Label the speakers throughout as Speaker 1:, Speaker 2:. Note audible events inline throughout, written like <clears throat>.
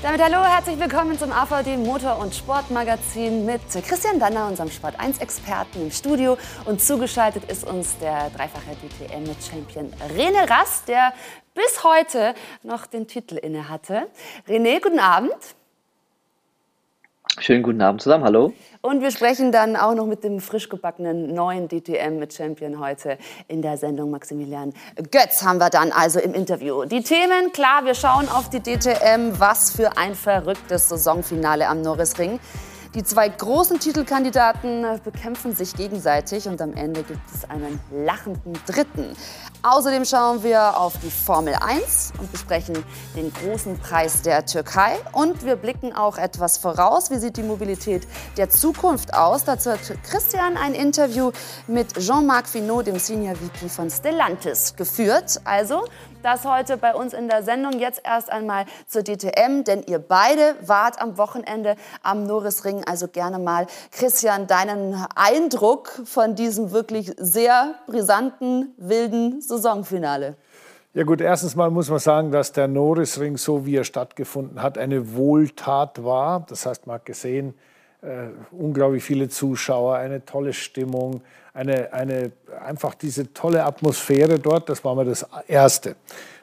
Speaker 1: Damit hallo, herzlich willkommen zum AVD Motor- und Sportmagazin mit Christian Danner, unserem Sport1-Experten im Studio. Und zugeschaltet ist uns der dreifache DTM-Champion René Rast, der bis heute noch den Titel inne hatte. René, guten Abend.
Speaker 2: Schönen guten Abend zusammen, hallo.
Speaker 1: Und wir sprechen dann auch noch mit dem frisch gebackenen neuen DTM-Champion heute in der Sendung. Maximilian Götz haben wir dann also im Interview. Die Themen, klar, wir schauen auf die DTM. Was für ein verrücktes Saisonfinale am Norrisring. Die zwei großen Titelkandidaten bekämpfen sich gegenseitig und am Ende gibt es einen lachenden Dritten. Außerdem schauen wir auf die Formel 1 und besprechen den großen Preis der Türkei. Und wir blicken auch etwas voraus. Wie sieht die Mobilität der Zukunft aus? Dazu hat Christian ein Interview mit Jean-Marc Finot, dem Senior VP von Stellantis, geführt. Also das heute bei uns in der Sendung. Jetzt erst einmal zur DTM, denn ihr beide wart am Wochenende am Norrisring. Also gerne mal, Christian, deinen Eindruck von diesem wirklich sehr brisanten, wilden Saisonfinale.
Speaker 3: Ja gut, erstens mal muss man sagen, dass der Norrisring, so wie er stattgefunden hat, eine Wohltat war. Das heißt, man hat gesehen, äh, unglaublich viele Zuschauer, eine tolle Stimmung, eine, eine, einfach diese tolle Atmosphäre dort, das war mal das Erste.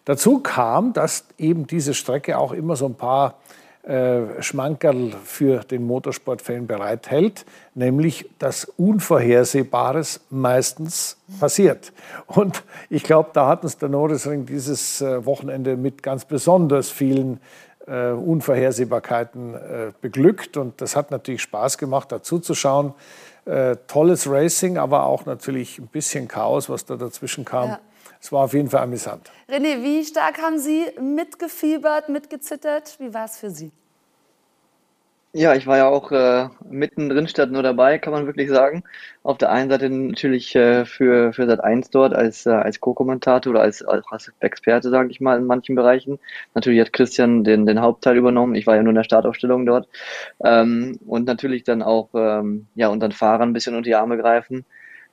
Speaker 3: Dazu kam, dass eben diese Strecke auch immer so ein paar äh, Schmankerl für den Motorsportfan bereithält, nämlich dass Unvorhersehbares meistens passiert. Und ich glaube, da hat uns der Norrisring dieses äh, Wochenende mit ganz besonders vielen äh, Unvorhersehbarkeiten äh, beglückt. Und das hat natürlich Spaß gemacht, dazu zu schauen. Äh, tolles Racing, aber auch natürlich ein bisschen Chaos, was da dazwischen kam. Ja. Es war auf jeden Fall amüsant.
Speaker 1: René, wie stark haben Sie mitgefiebert, mitgezittert? Wie war es für Sie?
Speaker 2: Ja, ich war ja auch äh, mittendrin statt nur dabei, kann man wirklich sagen. Auf der einen Seite natürlich äh, für, für Sat1 dort als, äh, als Co-Kommentator oder als, als Experte, sage ich mal, in manchen Bereichen. Natürlich hat Christian den, den Hauptteil übernommen. Ich war ja nur in der Startaufstellung dort. Ähm, und natürlich dann auch ähm, ja, unseren Fahrern ein bisschen unter die Arme greifen.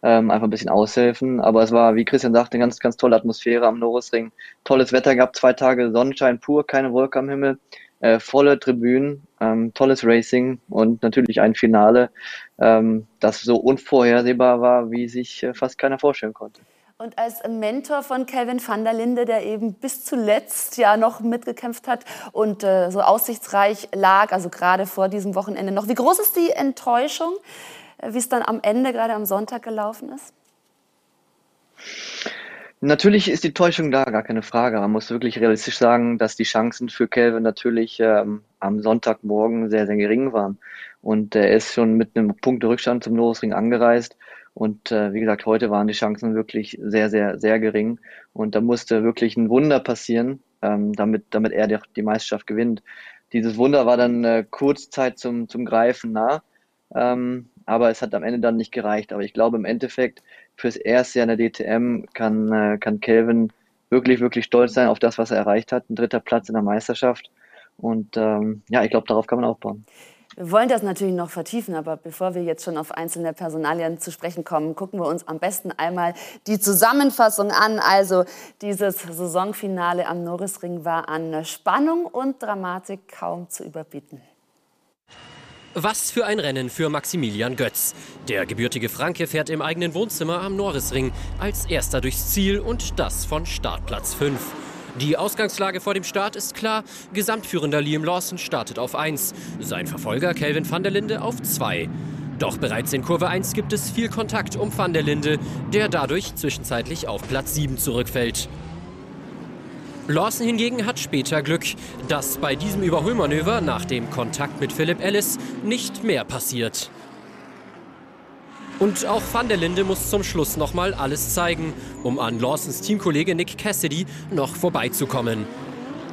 Speaker 2: Ähm, einfach ein bisschen aushelfen. Aber es war, wie Christian sagte, eine ganz, ganz tolle Atmosphäre am Norrisring. Tolles Wetter gehabt, zwei Tage Sonnenschein pur, keine Wolke am Himmel äh, volle Tribünen, ähm, tolles Racing und natürlich ein Finale, ähm, das so unvorhersehbar war, wie sich äh, fast keiner vorstellen konnte.
Speaker 1: Und als Mentor von Kelvin van der Linde, der eben bis zuletzt ja noch mitgekämpft hat und äh, so aussichtsreich lag, also gerade vor diesem Wochenende noch. Wie groß ist die Enttäuschung, wie es dann am Ende, gerade am Sonntag gelaufen ist?
Speaker 2: Natürlich ist die Täuschung da, gar keine Frage. Man muss wirklich realistisch sagen, dass die Chancen für Kelvin natürlich ähm, am Sonntagmorgen sehr, sehr gering waren. Und er ist schon mit einem Punkterückstand zum Norrisring angereist. Und äh, wie gesagt, heute waren die Chancen wirklich sehr, sehr, sehr gering. Und da musste wirklich ein Wunder passieren, ähm, damit, damit er die, die Meisterschaft gewinnt. Dieses Wunder war dann äh, Kurzzeit zum, zum Greifen nah. Ähm, aber es hat am Ende dann nicht gereicht. Aber ich glaube, im Endeffekt fürs erste Jahr in der DTM kann, äh, kann Kelvin wirklich, wirklich stolz sein auf das, was er erreicht hat. Ein dritter Platz in der Meisterschaft. Und ähm, ja, ich glaube, darauf kann man aufbauen.
Speaker 1: Wir wollen das natürlich noch vertiefen, aber bevor wir jetzt schon auf einzelne Personalien zu sprechen kommen, gucken wir uns am besten einmal die Zusammenfassung an. Also dieses Saisonfinale am Norrisring war an Spannung und Dramatik kaum zu überbieten.
Speaker 4: Was für ein Rennen für Maximilian Götz. Der gebürtige Franke fährt im eigenen Wohnzimmer am Norrisring als erster durchs Ziel und das von Startplatz 5. Die Ausgangslage vor dem Start ist klar. Gesamtführender Liam Lawson startet auf 1, sein Verfolger Kelvin van der Linde auf 2. Doch bereits in Kurve 1 gibt es viel Kontakt um van der Linde, der dadurch zwischenzeitlich auf Platz 7 zurückfällt. Lawson hingegen hat später Glück, dass bei diesem Überholmanöver nach dem Kontakt mit Philip Ellis nicht mehr passiert. Und auch Van der Linde muss zum Schluss nochmal alles zeigen, um an Lawsons Teamkollege Nick Cassidy noch vorbeizukommen.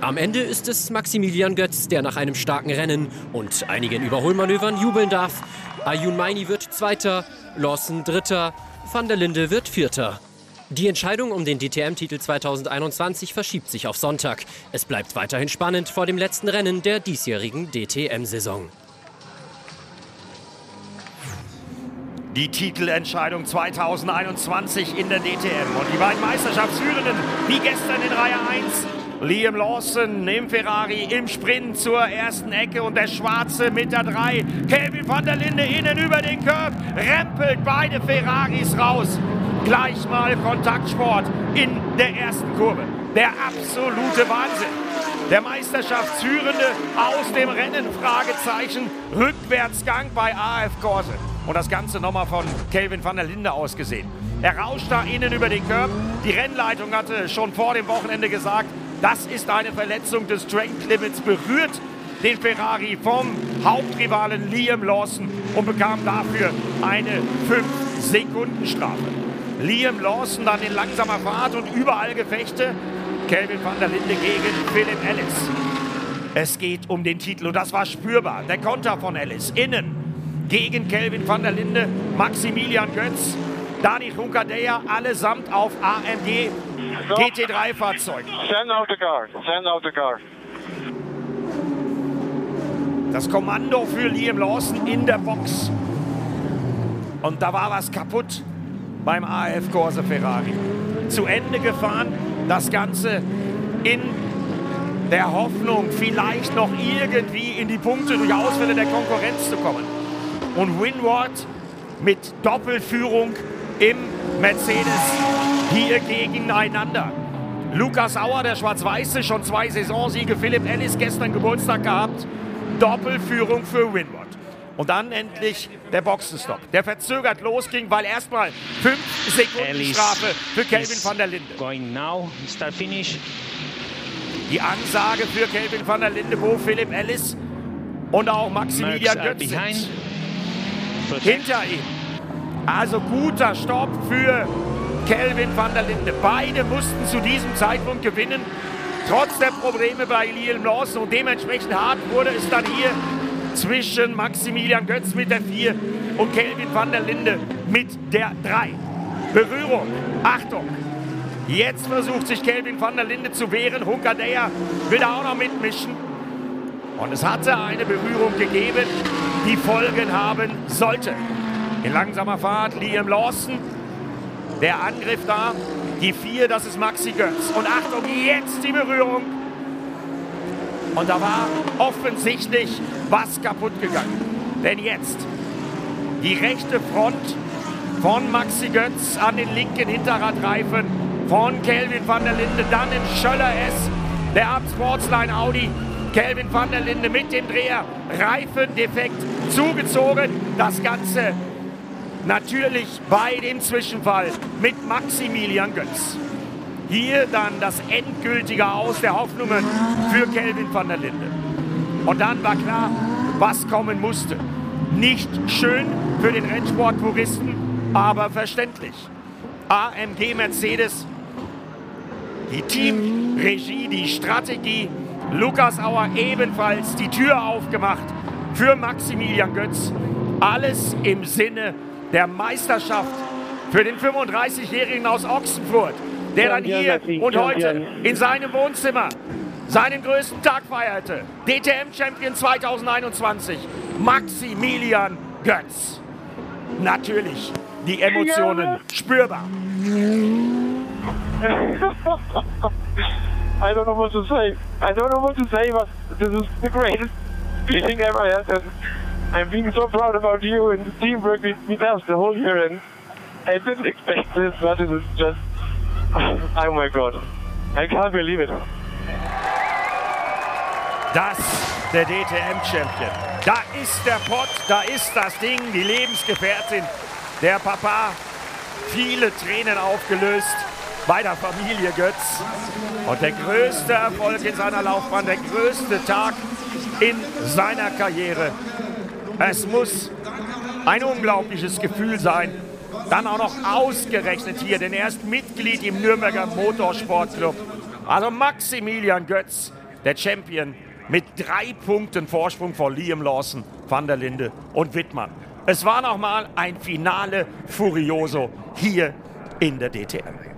Speaker 4: Am Ende ist es Maximilian Götz, der nach einem starken Rennen und einigen Überholmanövern jubeln darf. Ayun Maini wird Zweiter, Lawson Dritter, Van der Linde wird Vierter. Die Entscheidung um den DTM-Titel 2021 verschiebt sich auf Sonntag. Es bleibt weiterhin spannend vor dem letzten Rennen der diesjährigen DTM-Saison.
Speaker 5: Die Titelentscheidung 2021 in der DTM. Und die beiden Meisterschaftsführenden, wie gestern in Reihe 1, Liam Lawson im Ferrari im Sprint zur ersten Ecke und der Schwarze mit der 3. Kelvin van der Linde innen über den Curb, rempelt beide Ferraris raus. Gleich mal Kontaktsport in der ersten Kurve. Der absolute Wahnsinn. Der Meisterschaftsführende aus dem Rennen, Fragezeichen, Rückwärtsgang bei AF Corse. Und das Ganze nochmal von Kelvin van der Linde ausgesehen. Er rauscht da innen über den Körper. Die Rennleitung hatte schon vor dem Wochenende gesagt, das ist eine Verletzung des Strength Limits, berührt den Ferrari vom Hauptrivalen Liam Lawson und bekam dafür eine 5-Sekunden-Strafe. Liam Lawson dann in langsamer Fahrt und überall Gefechte. Kelvin van der Linde gegen Philipp Ellis. Es geht um den Titel und das war spürbar. Der Konter von Ellis innen gegen Kelvin van der Linde, Maximilian Götz Dani Hunkadea allesamt auf AMG GT3-Fahrzeugen.
Speaker 6: Send out the car. Send out the car.
Speaker 5: Das Kommando für Liam Lawson in der Box. Und da war was kaputt beim AF Corse Ferrari. Zu Ende gefahren, das Ganze in der Hoffnung, vielleicht noch irgendwie in die Punkte durch Ausfälle der Konkurrenz zu kommen. Und Winward mit Doppelführung im Mercedes hier gegeneinander. Lukas Auer, der Schwarz-Weiße, schon zwei Saisonsiege. Philipp Ellis gestern Geburtstag gehabt. Doppelführung für Winward. Und dann endlich der Boxenstopp. Der verzögert losging, weil erstmal fünf Sekunden Strafe für Kelvin van der Linde.
Speaker 7: Going now, start finish.
Speaker 5: Die Ansage für Kelvin van der Linde, wo Philipp Ellis und auch Maximilian Götz sind. Hinter ihm also guter Stopp für Kelvin van der Linde. Beide mussten zu diesem Zeitpunkt gewinnen, trotz der Probleme bei Liam Lawson. Und dementsprechend hart wurde es dann hier zwischen Maximilian Götz mit der 4 und Kelvin van der Linde mit der 3. Berührung, Achtung. Jetzt versucht sich Kelvin van der Linde zu wehren. Hunkadea will da auch noch mitmischen. Und es hatte eine Berührung gegeben, die Folgen haben sollte. In langsamer Fahrt Liam Lawson. Der Angriff da. Die vier, das ist Maxi Götz. Und Achtung, jetzt die Berührung. Und da war offensichtlich was kaputt gegangen. Denn jetzt die rechte Front von Maxi Götz an den linken Hinterradreifen von Kelvin van der Linde. Dann im Schöller S, der Ab Sportsline Audi. Kelvin van der Linde mit dem Dreher. Reifendefekt zugezogen. Das Ganze Natürlich bei dem Zwischenfall mit Maximilian Götz. Hier dann das endgültige Aus der Hoffnungen für Kelvin van der Linde. Und dann war klar, was kommen musste. Nicht schön für den Rennsport-Puristen, aber verständlich. AMG Mercedes, die Teamregie, die Strategie. Lukas Auer ebenfalls die Tür aufgemacht für Maximilian Götz. Alles im Sinne der Meisterschaft für den 35-Jährigen aus Ochsenfurt, der dann hier und heute in seinem Wohnzimmer seinen größten Tag feierte. DTM-Champion 2021, Maximilian Götz. Natürlich die Emotionen spürbar. <laughs>
Speaker 6: I don't know what to say. I don't know what to say, but this is the greatest feeling ever had. I'm being so proud about you and the teamwork with, with us the whole year. And I didn't expect this, but it is just, <laughs> oh my God, I can't believe it.
Speaker 5: Das der DTM-Champion. Da ist der Pott, da ist das Ding, die Lebensgefährtin, der Papa. Viele Tränen aufgelöst bei der Familie Götz. Und der größte Erfolg in seiner Laufbahn, der größte Tag in seiner Karriere. Es muss ein unglaubliches Gefühl sein. Dann auch noch ausgerechnet hier, denn er ist Mitglied im Nürnberger Motorsportclub. Also Maximilian Götz, der Champion, mit drei Punkten Vorsprung vor Liam Lawson, Van der Linde und Wittmann. Es war nochmal ein Finale Furioso hier in der DTM.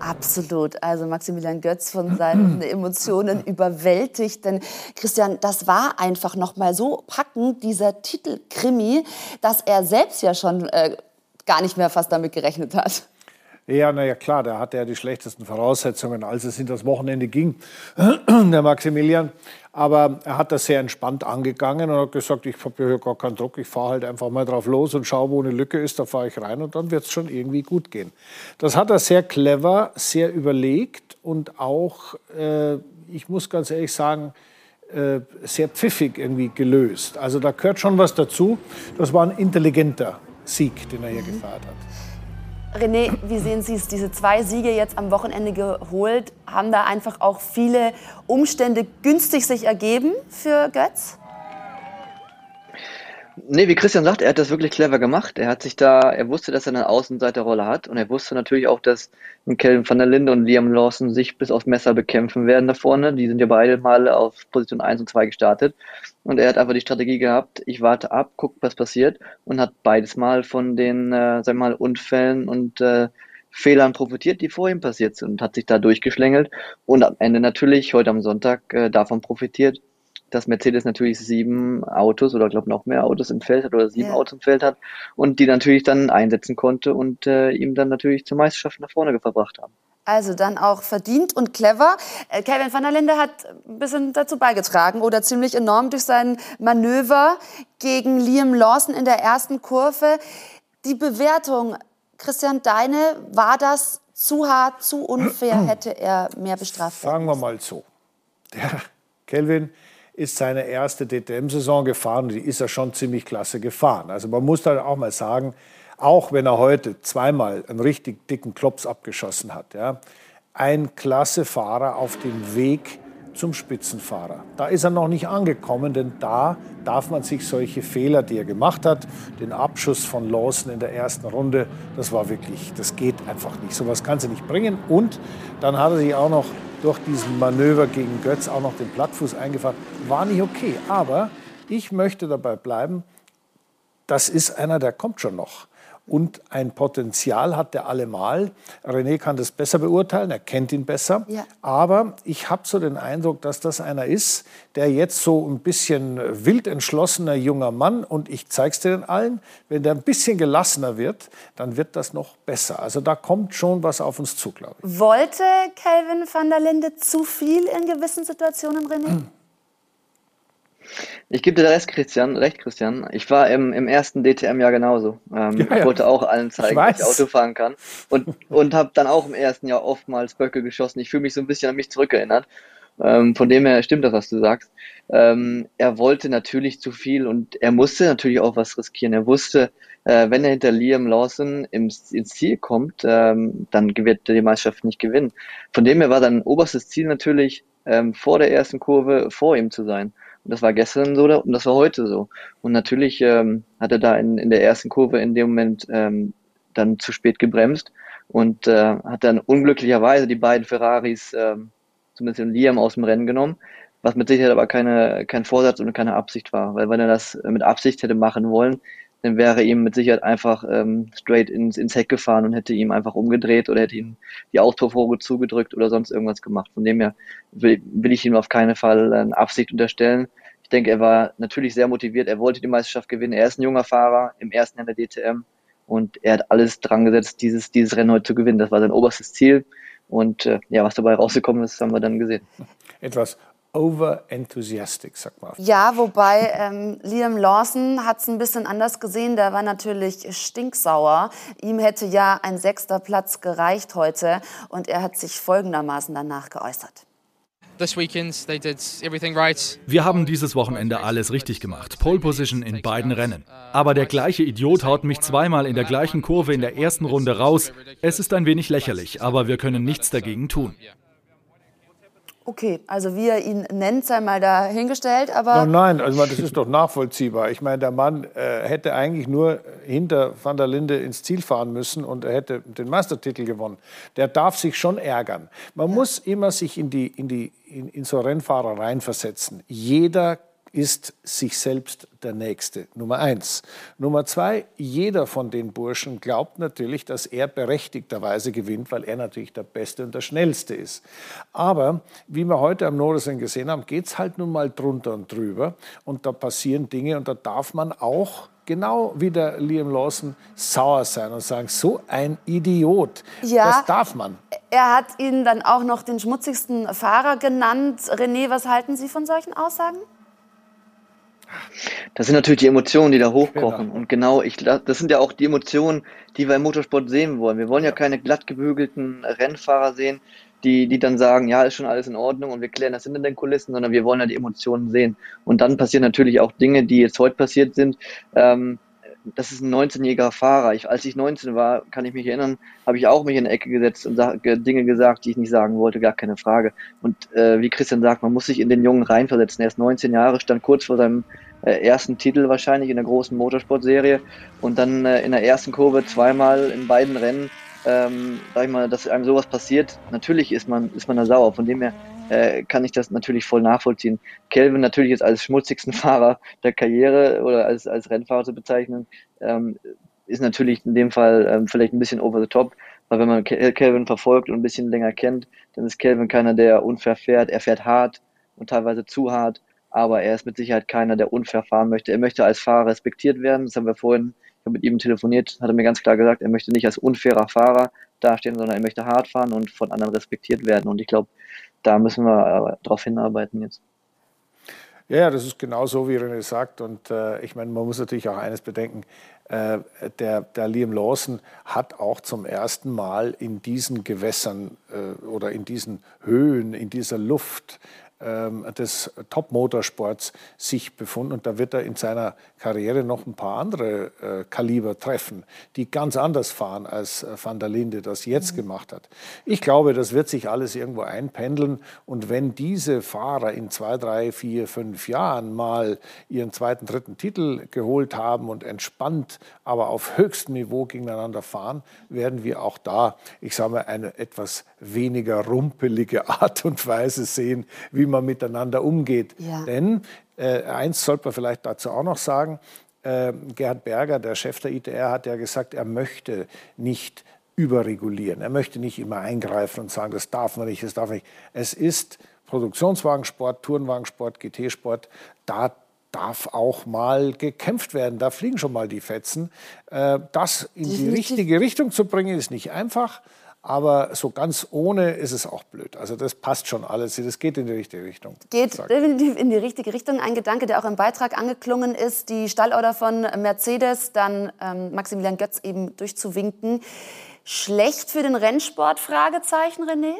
Speaker 1: Absolut. Also Maximilian Götz von seinen <clears throat> Emotionen überwältigt. Denn Christian, das war einfach noch mal so packend, dieser Titelkrimi, dass er selbst ja schon äh, gar nicht mehr fast damit gerechnet hat.
Speaker 3: Ja, naja, klar, da hatte er die schlechtesten Voraussetzungen, als es in das Wochenende ging, <clears throat> der Maximilian. Aber er hat das sehr entspannt angegangen und hat gesagt, ich habe hier gar keinen Druck, ich fahre halt einfach mal drauf los und schaue, wo eine Lücke ist, da fahre ich rein und dann wird es schon irgendwie gut gehen. Das hat er sehr clever, sehr überlegt und auch, äh, ich muss ganz ehrlich sagen, äh, sehr pfiffig irgendwie gelöst. Also da gehört schon was dazu. Das war ein intelligenter Sieg, den er hier mhm. gefeiert hat.
Speaker 1: René, wie sehen Sie es? Diese zwei Siege jetzt am Wochenende geholt, haben da einfach auch viele Umstände günstig sich ergeben für Götz?
Speaker 2: Nee, wie Christian sagt, er hat das wirklich clever gemacht. Er hat sich da, er wusste, dass er eine Außenseiterrolle hat und er wusste natürlich auch, dass Kevin van der Linde und Liam Lawson sich bis aufs Messer bekämpfen werden da vorne. Die sind ja beide mal auf Position 1 und 2 gestartet und er hat einfach die Strategie gehabt, ich warte ab, guck, was passiert und hat beides mal von den, äh, sag mal, Unfällen und äh, Fehlern profitiert, die vor ihm passiert sind und hat sich da durchgeschlängelt und am Ende natürlich heute am Sonntag äh, davon profitiert, dass Mercedes natürlich sieben Autos oder glaube noch mehr Autos im Feld hat oder sieben ja. Autos im Feld hat und die natürlich dann einsetzen konnte und äh, ihm dann natürlich zur Meisterschaft nach vorne verbracht haben.
Speaker 1: Also dann auch verdient und clever. Äh, Kevin van der Linde hat ein bisschen dazu beigetragen oder ziemlich enorm durch sein Manöver gegen Liam Lawson in der ersten Kurve. Die Bewertung, Christian Deine, war das zu hart, zu unfair? <clears throat> Hätte er mehr bestraft
Speaker 3: werden? Sagen wir mal so. Der Kelvin ist seine erste DTM-Saison gefahren und die ist er schon ziemlich klasse gefahren. Also man muss da auch mal sagen, auch wenn er heute zweimal einen richtig dicken Klops abgeschossen hat, ja, ein klasse Fahrer auf dem Weg zum Spitzenfahrer. Da ist er noch nicht angekommen, denn da darf man sich solche Fehler, die er gemacht hat, den Abschuss von Lawson in der ersten Runde, das war wirklich, das geht einfach nicht. Sowas kann sie nicht bringen. Und dann hat er sich auch noch durch diesen Manöver gegen Götz auch noch den Plattfuß eingefahren. War nicht okay. Aber ich möchte dabei bleiben, das ist einer, der kommt schon noch und ein Potenzial hat er allemal. René kann das besser beurteilen, er kennt ihn besser. Ja. Aber ich habe so den Eindruck, dass das einer ist, der jetzt so ein bisschen wild entschlossener junger Mann und ich zeige es dir allen, wenn der ein bisschen gelassener wird, dann wird das noch besser. Also da kommt schon was auf uns zu, glaube
Speaker 1: ich. Wollte Kelvin van der Linde zu viel in gewissen Situationen, René?
Speaker 2: Ich gebe dir recht, Christian, recht, Christian. Ich war im, im ersten DTM ja genauso. Ähm, ja, ja. Ich wollte auch allen zeigen, dass ich Auto fahren kann. Und, <laughs> und habe dann auch im ersten Jahr oftmals Böcke geschossen. Ich fühle mich so ein bisschen an mich zurückerinnert. Ähm, von dem her stimmt das, was du sagst. Ähm, er wollte natürlich zu viel und er musste natürlich auch was riskieren. Er wusste, äh, wenn er hinter Liam Lawson ins, ins Ziel kommt, ähm, dann wird er die Meisterschaft nicht gewinnen. Von dem her war sein oberstes Ziel natürlich, ähm, vor der ersten Kurve vor ihm zu sein. Und das war gestern so und das war heute so. Und natürlich ähm, hat er da in, in der ersten Kurve in dem Moment ähm, dann zu spät gebremst und äh, hat dann unglücklicherweise die beiden Ferraris, ähm, zumindest Liam, aus dem Rennen genommen, was mit Sicherheit aber keine, kein Vorsatz und keine Absicht war. Weil wenn er das mit Absicht hätte machen wollen, dann wäre ihm mit Sicherheit einfach ähm, straight ins, ins Heck gefahren und hätte ihm einfach umgedreht oder hätte ihm die Auspuffrohre zugedrückt oder sonst irgendwas gemacht. Von dem her will, will ich ihm auf keinen Fall eine Absicht unterstellen. Ich denke, er war natürlich sehr motiviert. Er wollte die Meisterschaft gewinnen. Er ist ein junger Fahrer im ersten Jahr der DTM und er hat alles dran gesetzt, dieses, dieses Rennen heute zu gewinnen. Das war sein oberstes Ziel. Und äh, ja, was dabei rausgekommen ist, haben wir dann gesehen. <laughs>
Speaker 3: Etwas overenthusiastic, sagt man.
Speaker 1: Ja, wobei ähm, Liam Lawson hat es ein bisschen anders gesehen. Der war natürlich stinksauer. Ihm hätte ja ein sechster Platz gereicht heute. Und er hat sich folgendermaßen danach geäußert.
Speaker 8: Wir haben dieses Wochenende alles richtig gemacht. Pole Position in beiden Rennen. Aber der gleiche Idiot haut mich zweimal in der gleichen Kurve in der ersten Runde raus. Es ist ein wenig lächerlich, aber wir können nichts dagegen tun.
Speaker 1: Okay, also wie er ihn nennt, sei mal dahingestellt, aber...
Speaker 3: No, nein, also das ist doch nachvollziehbar. Ich meine, der Mann äh, hätte eigentlich nur hinter Van der Linde ins Ziel fahren müssen und er hätte den Meistertitel gewonnen. Der darf sich schon ärgern. Man ja. muss immer sich in, die, in, die, in, in so Rennfahrer reinversetzen. Jeder ist sich selbst der Nächste. Nummer eins. Nummer zwei, jeder von den Burschen glaubt natürlich, dass er berechtigterweise gewinnt, weil er natürlich der Beste und der Schnellste ist. Aber wie wir heute am Nordesen gesehen haben, geht es halt nun mal drunter und drüber und da passieren Dinge und da darf man auch genau wie der Liam Lawson sauer sein und sagen, so ein Idiot.
Speaker 1: Ja,
Speaker 3: das darf man.
Speaker 1: Er hat ihn dann auch noch den schmutzigsten Fahrer genannt. René, was halten Sie von solchen Aussagen?
Speaker 2: Das sind natürlich die Emotionen, die da hochkochen. Genau. Und genau, ich, das sind ja auch die Emotionen, die wir im Motorsport sehen wollen. Wir wollen ja keine glatt gebügelten Rennfahrer sehen, die, die dann sagen, ja, ist schon alles in Ordnung und wir klären das hinter den Kulissen, sondern wir wollen ja die Emotionen sehen. Und dann passieren natürlich auch Dinge, die jetzt heute passiert sind. Ähm, das ist ein 19-jähriger Fahrer. Ich, als ich 19 war, kann ich mich erinnern, habe ich auch mich in die Ecke gesetzt und Dinge gesagt, die ich nicht sagen wollte, gar keine Frage. Und äh, wie Christian sagt, man muss sich in den Jungen reinversetzen. Er ist 19 Jahre, stand kurz vor seinem äh, ersten Titel wahrscheinlich in der großen Motorsportserie und dann äh, in der ersten Kurve zweimal in beiden Rennen, ähm, sag ich mal, dass einem sowas passiert. Natürlich ist man, ist man da sauer. Von dem her äh, kann ich das natürlich voll nachvollziehen. Kelvin natürlich jetzt als schmutzigsten <laughs> Fahrer der Karriere oder als, als Rennfahrer zu bezeichnen, ähm, ist natürlich in dem Fall ähm, vielleicht ein bisschen over the top, weil wenn man Kelvin verfolgt und ein bisschen länger kennt, dann ist Kelvin keiner, der unfair fährt. Er fährt hart und teilweise zu hart, aber er ist mit Sicherheit keiner, der unfair fahren möchte. Er möchte als Fahrer respektiert werden. Das haben wir vorhin, ich habe mit ihm telefoniert, hat er mir ganz klar gesagt, er möchte nicht als unfairer Fahrer dastehen, sondern er möchte hart fahren und von anderen respektiert werden. Und ich glaube, da müssen wir darauf hinarbeiten jetzt.
Speaker 3: Ja, das ist genau so, wie René sagt. Und äh, ich meine, man muss natürlich auch eines bedenken. Äh, der, der, Liam Lawson hat auch zum ersten Mal in diesen Gewässern äh, oder in diesen Höhen, in dieser Luft des Top-Motorsports sich befunden. Und da wird er in seiner Karriere noch ein paar andere äh, Kaliber treffen, die ganz anders fahren, als äh, Van der Linde das jetzt mhm. gemacht hat. Ich glaube, das wird sich alles irgendwo einpendeln. Und wenn diese Fahrer in zwei, drei, vier, fünf Jahren mal ihren zweiten, dritten Titel geholt haben und entspannt, aber auf höchstem Niveau gegeneinander fahren, werden wir auch da, ich sage mal, eine etwas weniger rumpelige <laughs> Art und Weise sehen, wie man miteinander umgeht. Ja. Denn äh, eins sollte man vielleicht dazu auch noch sagen, äh, Gerhard Berger, der Chef der ITR, hat ja gesagt, er möchte nicht überregulieren. Er möchte nicht immer eingreifen und sagen, das darf man nicht, das darf man nicht. Es ist Produktionswagensport, Tourenwagensport, GT-Sport, da darf auch mal gekämpft werden. Da fliegen schon mal die Fetzen. Äh, das in die richtige Richtung zu bringen, ist nicht einfach. Aber so ganz ohne ist es auch blöd. Also das passt schon alles. Das geht in die richtige Richtung.
Speaker 1: Geht definitiv in die richtige Richtung. Ein Gedanke, der auch im Beitrag angeklungen ist, die Stallorder von Mercedes, dann ähm, Maximilian Götz eben durchzuwinken. Schlecht für den Rennsport? Fragezeichen, René?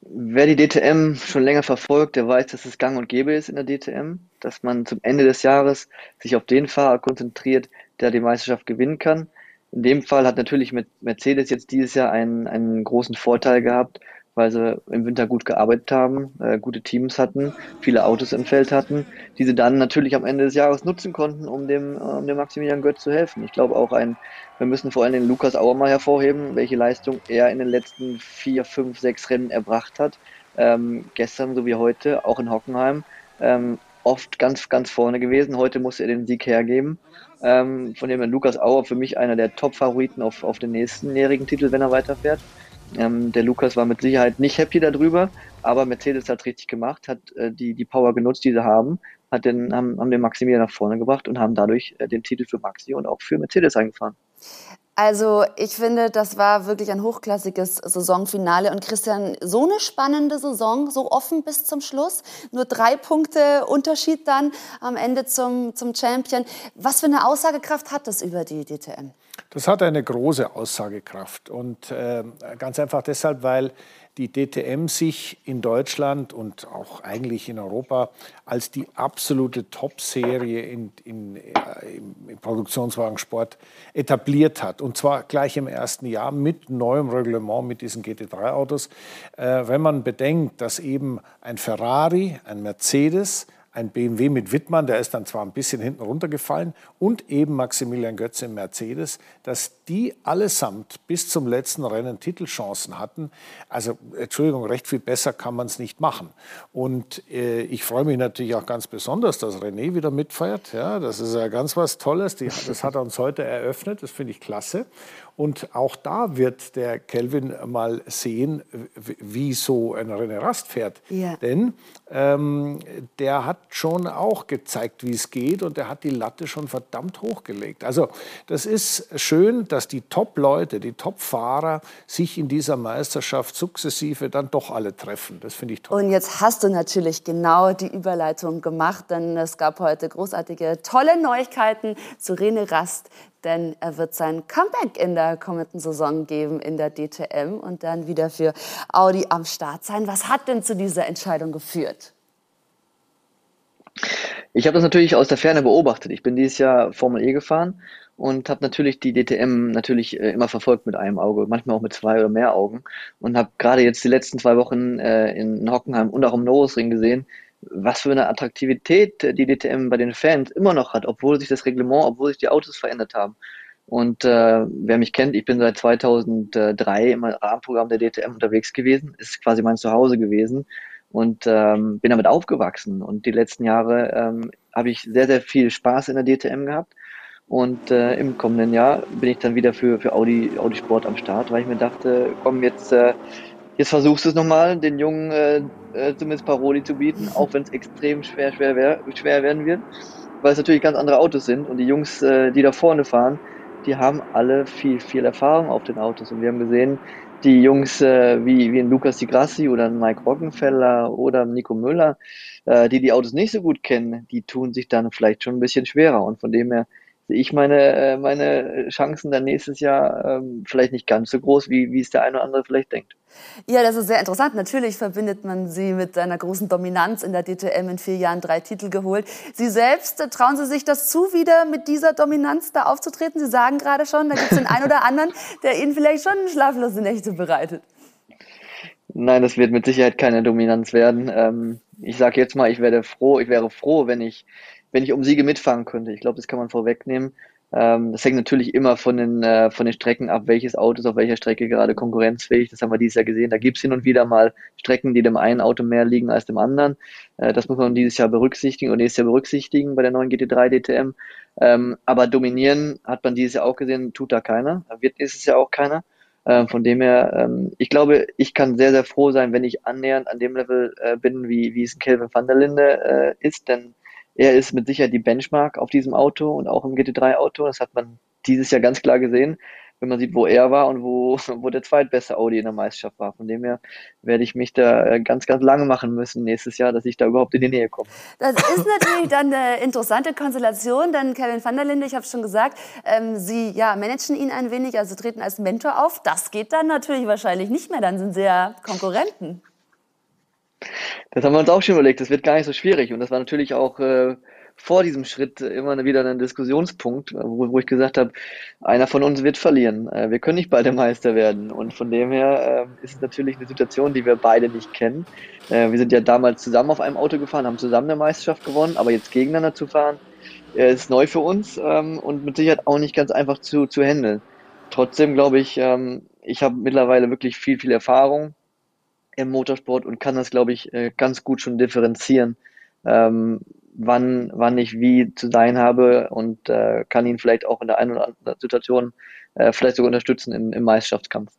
Speaker 2: Wer die DTM schon länger verfolgt, der weiß, dass es gang und gäbe ist in der DTM, dass man zum Ende des Jahres sich auf den Fahrer konzentriert, der die Meisterschaft gewinnen kann. In dem Fall hat natürlich Mercedes jetzt dieses Jahr einen, einen großen Vorteil gehabt, weil sie im Winter gut gearbeitet haben, äh, gute Teams hatten, viele Autos im Feld hatten, die sie dann natürlich am Ende des Jahres nutzen konnten, um dem, äh, um dem Maximilian Götz zu helfen. Ich glaube auch ein, wir müssen vor allem den Lukas Auer mal hervorheben, welche Leistung er in den letzten vier, fünf, sechs Rennen erbracht hat. Ähm, gestern so wie heute, auch in Hockenheim, ähm, oft ganz, ganz vorne gewesen. Heute muss er den Sieg hergeben. Ähm, von dem Lukas Auer für mich einer der Top-Favoriten auf, auf den nächsten jährigen Titel, wenn er weiterfährt. Ähm, der Lukas war mit Sicherheit nicht happy darüber, aber Mercedes hat richtig gemacht, hat äh, die, die Power genutzt, die sie haben, hat den, haben, haben den Maximilian nach vorne gebracht und haben dadurch äh, den Titel für Maxi und auch für Mercedes eingefahren.
Speaker 1: Also ich finde, das war wirklich ein hochklassiges Saisonfinale. Und Christian, so eine spannende Saison, so offen bis zum Schluss. Nur drei Punkte Unterschied dann am Ende zum, zum Champion. Was für eine Aussagekraft hat das über die DTM?
Speaker 3: Das hat eine große Aussagekraft. Und äh, ganz einfach deshalb, weil die DTM sich in Deutschland und auch eigentlich in Europa als die absolute Top-Serie in, in, äh, im Produktionswagensport etabliert hat. Und zwar gleich im ersten Jahr mit neuem Reglement, mit diesen GT3-Autos. Äh, wenn man bedenkt, dass eben ein Ferrari, ein Mercedes, ein BMW mit Wittmann, der ist dann zwar ein bisschen hinten runtergefallen, und eben Maximilian Götze im Mercedes, dass die allesamt bis zum letzten Rennen Titelchancen hatten. Also, Entschuldigung, recht viel besser kann man es nicht machen. Und äh, ich freue mich natürlich auch ganz besonders, dass René wieder mitfeiert. Ja, das ist ja ganz was Tolles. Die, das hat er uns heute eröffnet. Das finde ich klasse. Und auch da wird der Kelvin mal sehen, wie so ein René Rast fährt. Ja. Denn ähm, der hat schon auch gezeigt, wie es geht und der hat die Latte schon verdammt hochgelegt. Also das ist schön, dass die Top-Leute, die Top-Fahrer sich in dieser Meisterschaft sukzessive dann doch alle treffen. Das finde ich toll.
Speaker 1: Und jetzt hast du natürlich genau die Überleitung gemacht, denn es gab heute großartige, tolle Neuigkeiten zu René Rast, denn er wird sein Comeback in der kommenden Saison geben in der DTM und dann wieder für Audi am Start sein. Was hat denn zu dieser Entscheidung geführt?
Speaker 2: Ich habe das natürlich aus der Ferne beobachtet. Ich bin dieses Jahr Formel E gefahren und habe natürlich die DTM natürlich äh, immer verfolgt mit einem Auge, manchmal auch mit zwei oder mehr Augen und habe gerade jetzt die letzten zwei Wochen äh, in Hockenheim und auch im Norrisring gesehen, was für eine Attraktivität die DTM bei den Fans immer noch hat, obwohl sich das Reglement, obwohl sich die Autos verändert haben. Und äh, wer mich kennt, ich bin seit 2003 im Rahmenprogramm der DTM unterwegs gewesen, ist quasi mein Zuhause gewesen und ähm, bin damit aufgewachsen. Und die letzten Jahre ähm, habe ich sehr, sehr viel Spaß in der DTM gehabt. Und äh, im kommenden Jahr bin ich dann wieder für, für Audi, Audi Sport am Start, weil ich mir dachte, komm, jetzt, äh, jetzt versuchst du es nochmal, den Jungen äh, äh, zumindest Paroli zu bieten, auch wenn es extrem schwer, schwer, wär, schwer werden wird, weil es natürlich ganz andere Autos sind. Und die Jungs, äh, die da vorne fahren, die haben alle viel, viel Erfahrung auf den Autos. Und wir haben gesehen, die Jungs äh, wie, wie ein Lukas Di Grassi oder ein Mike Rockenfeller oder Nico Müller, äh, die die Autos nicht so gut kennen, die tun sich dann vielleicht schon ein bisschen schwerer. Und von dem her sehe ich meine, äh, meine Chancen dann nächstes Jahr ähm, vielleicht nicht ganz so groß, wie, wie es der eine oder andere vielleicht denkt.
Speaker 1: Ja, das ist sehr interessant. Natürlich verbindet man sie mit einer großen Dominanz in der DTM in vier Jahren drei Titel geholt. Sie selbst, äh, trauen Sie sich das zu, wieder mit dieser Dominanz da aufzutreten? Sie sagen gerade schon, da gibt es den einen oder anderen, der Ihnen vielleicht schon schlaflose Nächte bereitet.
Speaker 2: Nein, das wird mit Sicherheit keine Dominanz werden. Ähm, ich sage jetzt mal, ich werde froh, ich wäre froh, wenn ich wenn ich um Siege mitfahren könnte. Ich glaube, das kann man vorwegnehmen. Ähm, das hängt natürlich immer von den, äh, von den Strecken ab, welches Auto ist auf welcher Strecke gerade konkurrenzfähig. Das haben wir dieses Jahr gesehen. Da gibt es hin und wieder mal Strecken, die dem einen Auto mehr liegen als dem anderen. Äh, das muss man dieses Jahr berücksichtigen und nächstes Jahr berücksichtigen bei der neuen GT3 DTM. Ähm, aber dominieren hat man dieses Jahr auch gesehen, tut da keiner. Wird nächstes Jahr auch keiner. Ähm, von dem her, ähm, ich glaube, ich kann sehr, sehr froh sein, wenn ich annähernd an dem Level äh, bin, wie, wie es ein Kelvin van der Linde äh, ist, denn er ist mit Sicherheit die Benchmark auf diesem Auto und auch im GT3-Auto. Das hat man dieses Jahr ganz klar gesehen, wenn man sieht, wo er war und wo, <laughs> wo der zweitbeste Audi in der Meisterschaft war. Von dem her werde ich mich da äh, ganz, ganz lange machen müssen nächstes Jahr, dass ich da überhaupt in die Nähe komme.
Speaker 1: Das ist natürlich dann eine interessante Konstellation, denn Kevin van der Linde, ich habe schon gesagt, ähm, Sie ja, managen ihn ein wenig, also treten als Mentor auf. Das geht dann natürlich wahrscheinlich nicht mehr, dann sind Sie ja Konkurrenten.
Speaker 2: Das haben wir uns auch schon überlegt. Das wird gar nicht so schwierig. Und das war natürlich auch äh, vor diesem Schritt immer wieder ein Diskussionspunkt, wo, wo ich gesagt habe, einer von uns wird verlieren. Äh, wir können nicht beide Meister werden. Und von dem her äh, ist es natürlich eine Situation, die wir beide nicht kennen. Äh, wir sind ja damals zusammen auf einem Auto gefahren, haben zusammen eine Meisterschaft gewonnen, aber jetzt gegeneinander zu fahren, äh, ist neu für uns ähm, und mit Sicherheit auch nicht ganz einfach zu, zu handeln. Trotzdem glaube ich, ähm, ich habe mittlerweile wirklich viel, viel Erfahrung im Motorsport und kann das, glaube ich, äh, ganz gut schon differenzieren, ähm, wann, wann ich wie zu sein habe und äh, kann ihn vielleicht auch in der einen oder anderen Situation äh, vielleicht sogar unterstützen im, im Meisterschaftskampf.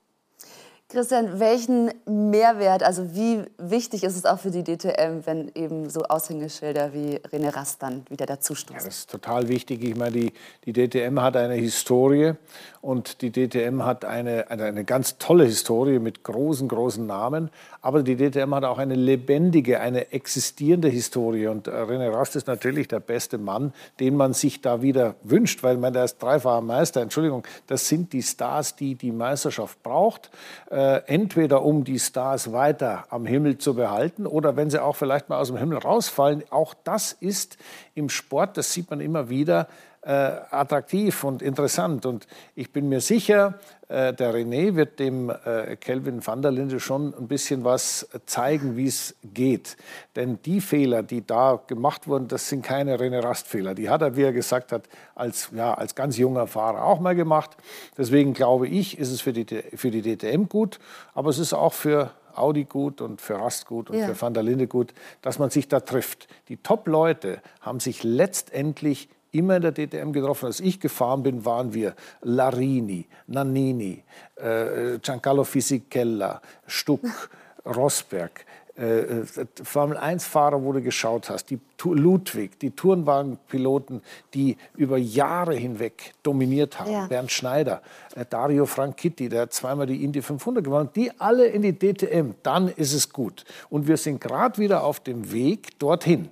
Speaker 1: Christian, welchen Mehrwert, also wie wichtig ist es auch für die DTM, wenn eben so Aushängeschilder wie René Rast dann wieder dazustoßen?
Speaker 3: Ja, das ist total wichtig. Ich meine, die, die DTM hat eine Historie und die DTM hat eine, eine, eine ganz tolle Historie mit großen, großen Namen. Aber die DTM hat auch eine lebendige, eine existierende Historie. Und äh, René Rast ist natürlich der beste Mann, den man sich da wieder wünscht, weil man, der ist dreifacher Meister. Entschuldigung, das sind die Stars, die die Meisterschaft braucht. Äh, entweder um die Stars weiter am Himmel zu behalten oder wenn sie auch vielleicht mal aus dem Himmel rausfallen. Auch das ist im Sport, das sieht man immer wieder, äh, attraktiv und interessant. Und ich bin mir sicher, der René wird dem äh, Kelvin van der Linde schon ein bisschen was zeigen, wie es geht. Denn die Fehler, die da gemacht wurden, das sind keine René Rast-Fehler. Die hat er, wie er gesagt hat, als, ja, als ganz junger Fahrer auch mal gemacht. Deswegen glaube ich, ist es für die, für die DTM gut, aber es ist auch für Audi gut und für Rast gut und ja. für Van der Linde gut, dass man sich da trifft. Die Top-Leute haben sich letztendlich immer in der DTM getroffen. Als ich gefahren bin, waren wir Larini, Nannini, äh, Giancarlo Fisichella, Stuck, <laughs> Rosberg. Äh, äh Formel-1-Fahrer, wo du geschaut hast, die Ludwig, die Tourenwagenpiloten, die über Jahre hinweg dominiert haben, ja. Bernd Schneider, äh, Dario Franchitti, der hat zweimal die Indy 500 gewonnen, die alle in die DTM, dann ist es gut. Und wir sind gerade wieder auf dem Weg dorthin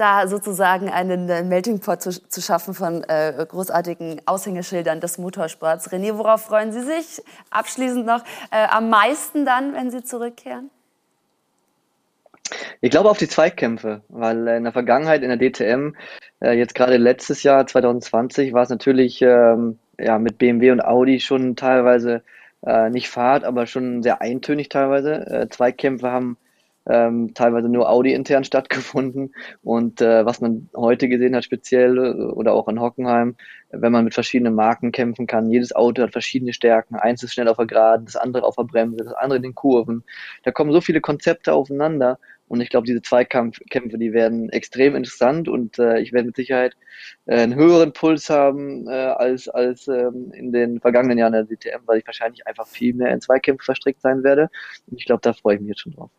Speaker 1: da sozusagen einen Melting Pot zu, zu schaffen von äh, großartigen Aushängeschildern des Motorsports. René, worauf freuen Sie sich abschließend noch äh, am meisten dann, wenn Sie zurückkehren?
Speaker 2: Ich glaube auf die Zweikämpfe, weil in der Vergangenheit in der DTM, äh, jetzt gerade letztes Jahr 2020, war es natürlich ähm, ja, mit BMW und Audi schon teilweise äh, nicht Fahrt, aber schon sehr eintönig teilweise. Äh, Zweikämpfe haben ähm, teilweise nur Audi-intern <laughs> stattgefunden. Und äh, was man heute gesehen hat, speziell äh, oder auch in Hockenheim, wenn man mit verschiedenen Marken kämpfen kann, jedes Auto hat verschiedene Stärken. Eins ist schnell auf der Geraden, das andere auf der Bremse, das andere in den Kurven. Da kommen so viele Konzepte aufeinander. Und ich glaube, diese Zweikämpfe, die werden extrem interessant und äh, ich werde mit Sicherheit äh, einen höheren Puls haben äh, als, als ähm, in den vergangenen Jahren der DTM, weil ich wahrscheinlich einfach viel mehr in Zweikämpfe verstrickt sein werde. Und ich glaube, da freue ich mich jetzt schon drauf.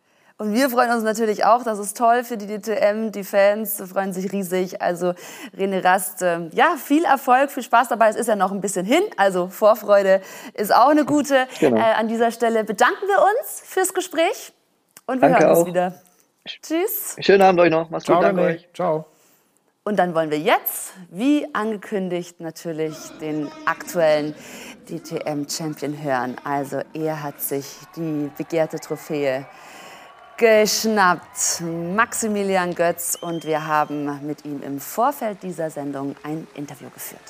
Speaker 1: Und wir freuen uns natürlich auch, das ist toll für die DTM, die Fans freuen sich riesig. Also René Rast, äh, ja, viel Erfolg, viel Spaß dabei. Es ist ja noch ein bisschen hin, also Vorfreude ist auch eine gute. Genau. Äh, an dieser Stelle bedanken wir uns fürs Gespräch und wir
Speaker 2: danke
Speaker 1: hören
Speaker 2: auch.
Speaker 1: uns wieder. Tschüss.
Speaker 2: Schönen Abend euch noch. Macht's gut. Danke euch.
Speaker 3: Ciao.
Speaker 1: Und dann wollen wir jetzt, wie angekündigt, natürlich den aktuellen DTM-Champion hören. Also er hat sich die begehrte Trophäe geschnappt. Maximilian Götz und wir haben mit ihm im Vorfeld dieser Sendung ein Interview geführt.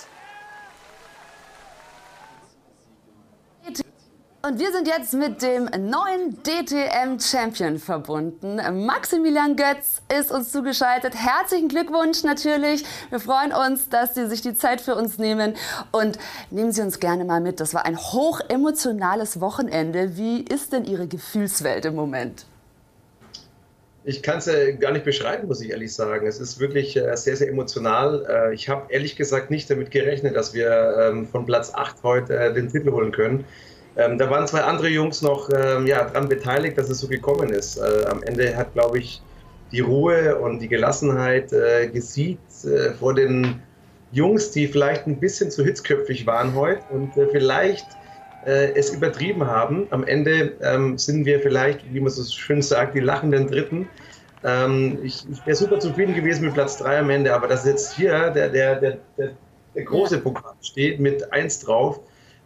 Speaker 1: Und wir sind jetzt mit dem neuen DTM-Champion verbunden. Maximilian Götz ist uns zugeschaltet. Herzlichen Glückwunsch natürlich. Wir freuen uns, dass Sie sich die Zeit für uns nehmen. Und nehmen Sie uns gerne mal mit. Das war ein hochemotionales Wochenende. Wie ist denn Ihre Gefühlswelt im Moment?
Speaker 9: Ich kann es ja gar nicht beschreiben, muss ich ehrlich sagen. Es ist wirklich äh, sehr, sehr emotional. Äh, ich habe ehrlich gesagt nicht damit gerechnet, dass wir ähm, von Platz 8 heute äh, den Titel holen können. Ähm, da waren zwei andere Jungs noch ähm, ja, daran beteiligt, dass es so gekommen ist. Äh, am Ende hat, glaube ich, die Ruhe und die Gelassenheit äh, gesiegt äh, vor den Jungs, die vielleicht ein bisschen zu hitzköpfig waren heute und vielleicht äh, es übertrieben haben. Am Ende ähm, sind wir vielleicht, wie man so schön sagt, die lachenden Dritten. Ähm, ich, ich wäre super zufrieden gewesen mit Platz 3 am Ende, aber dass jetzt hier der, der, der, der, große Pokal steht mit 1 drauf,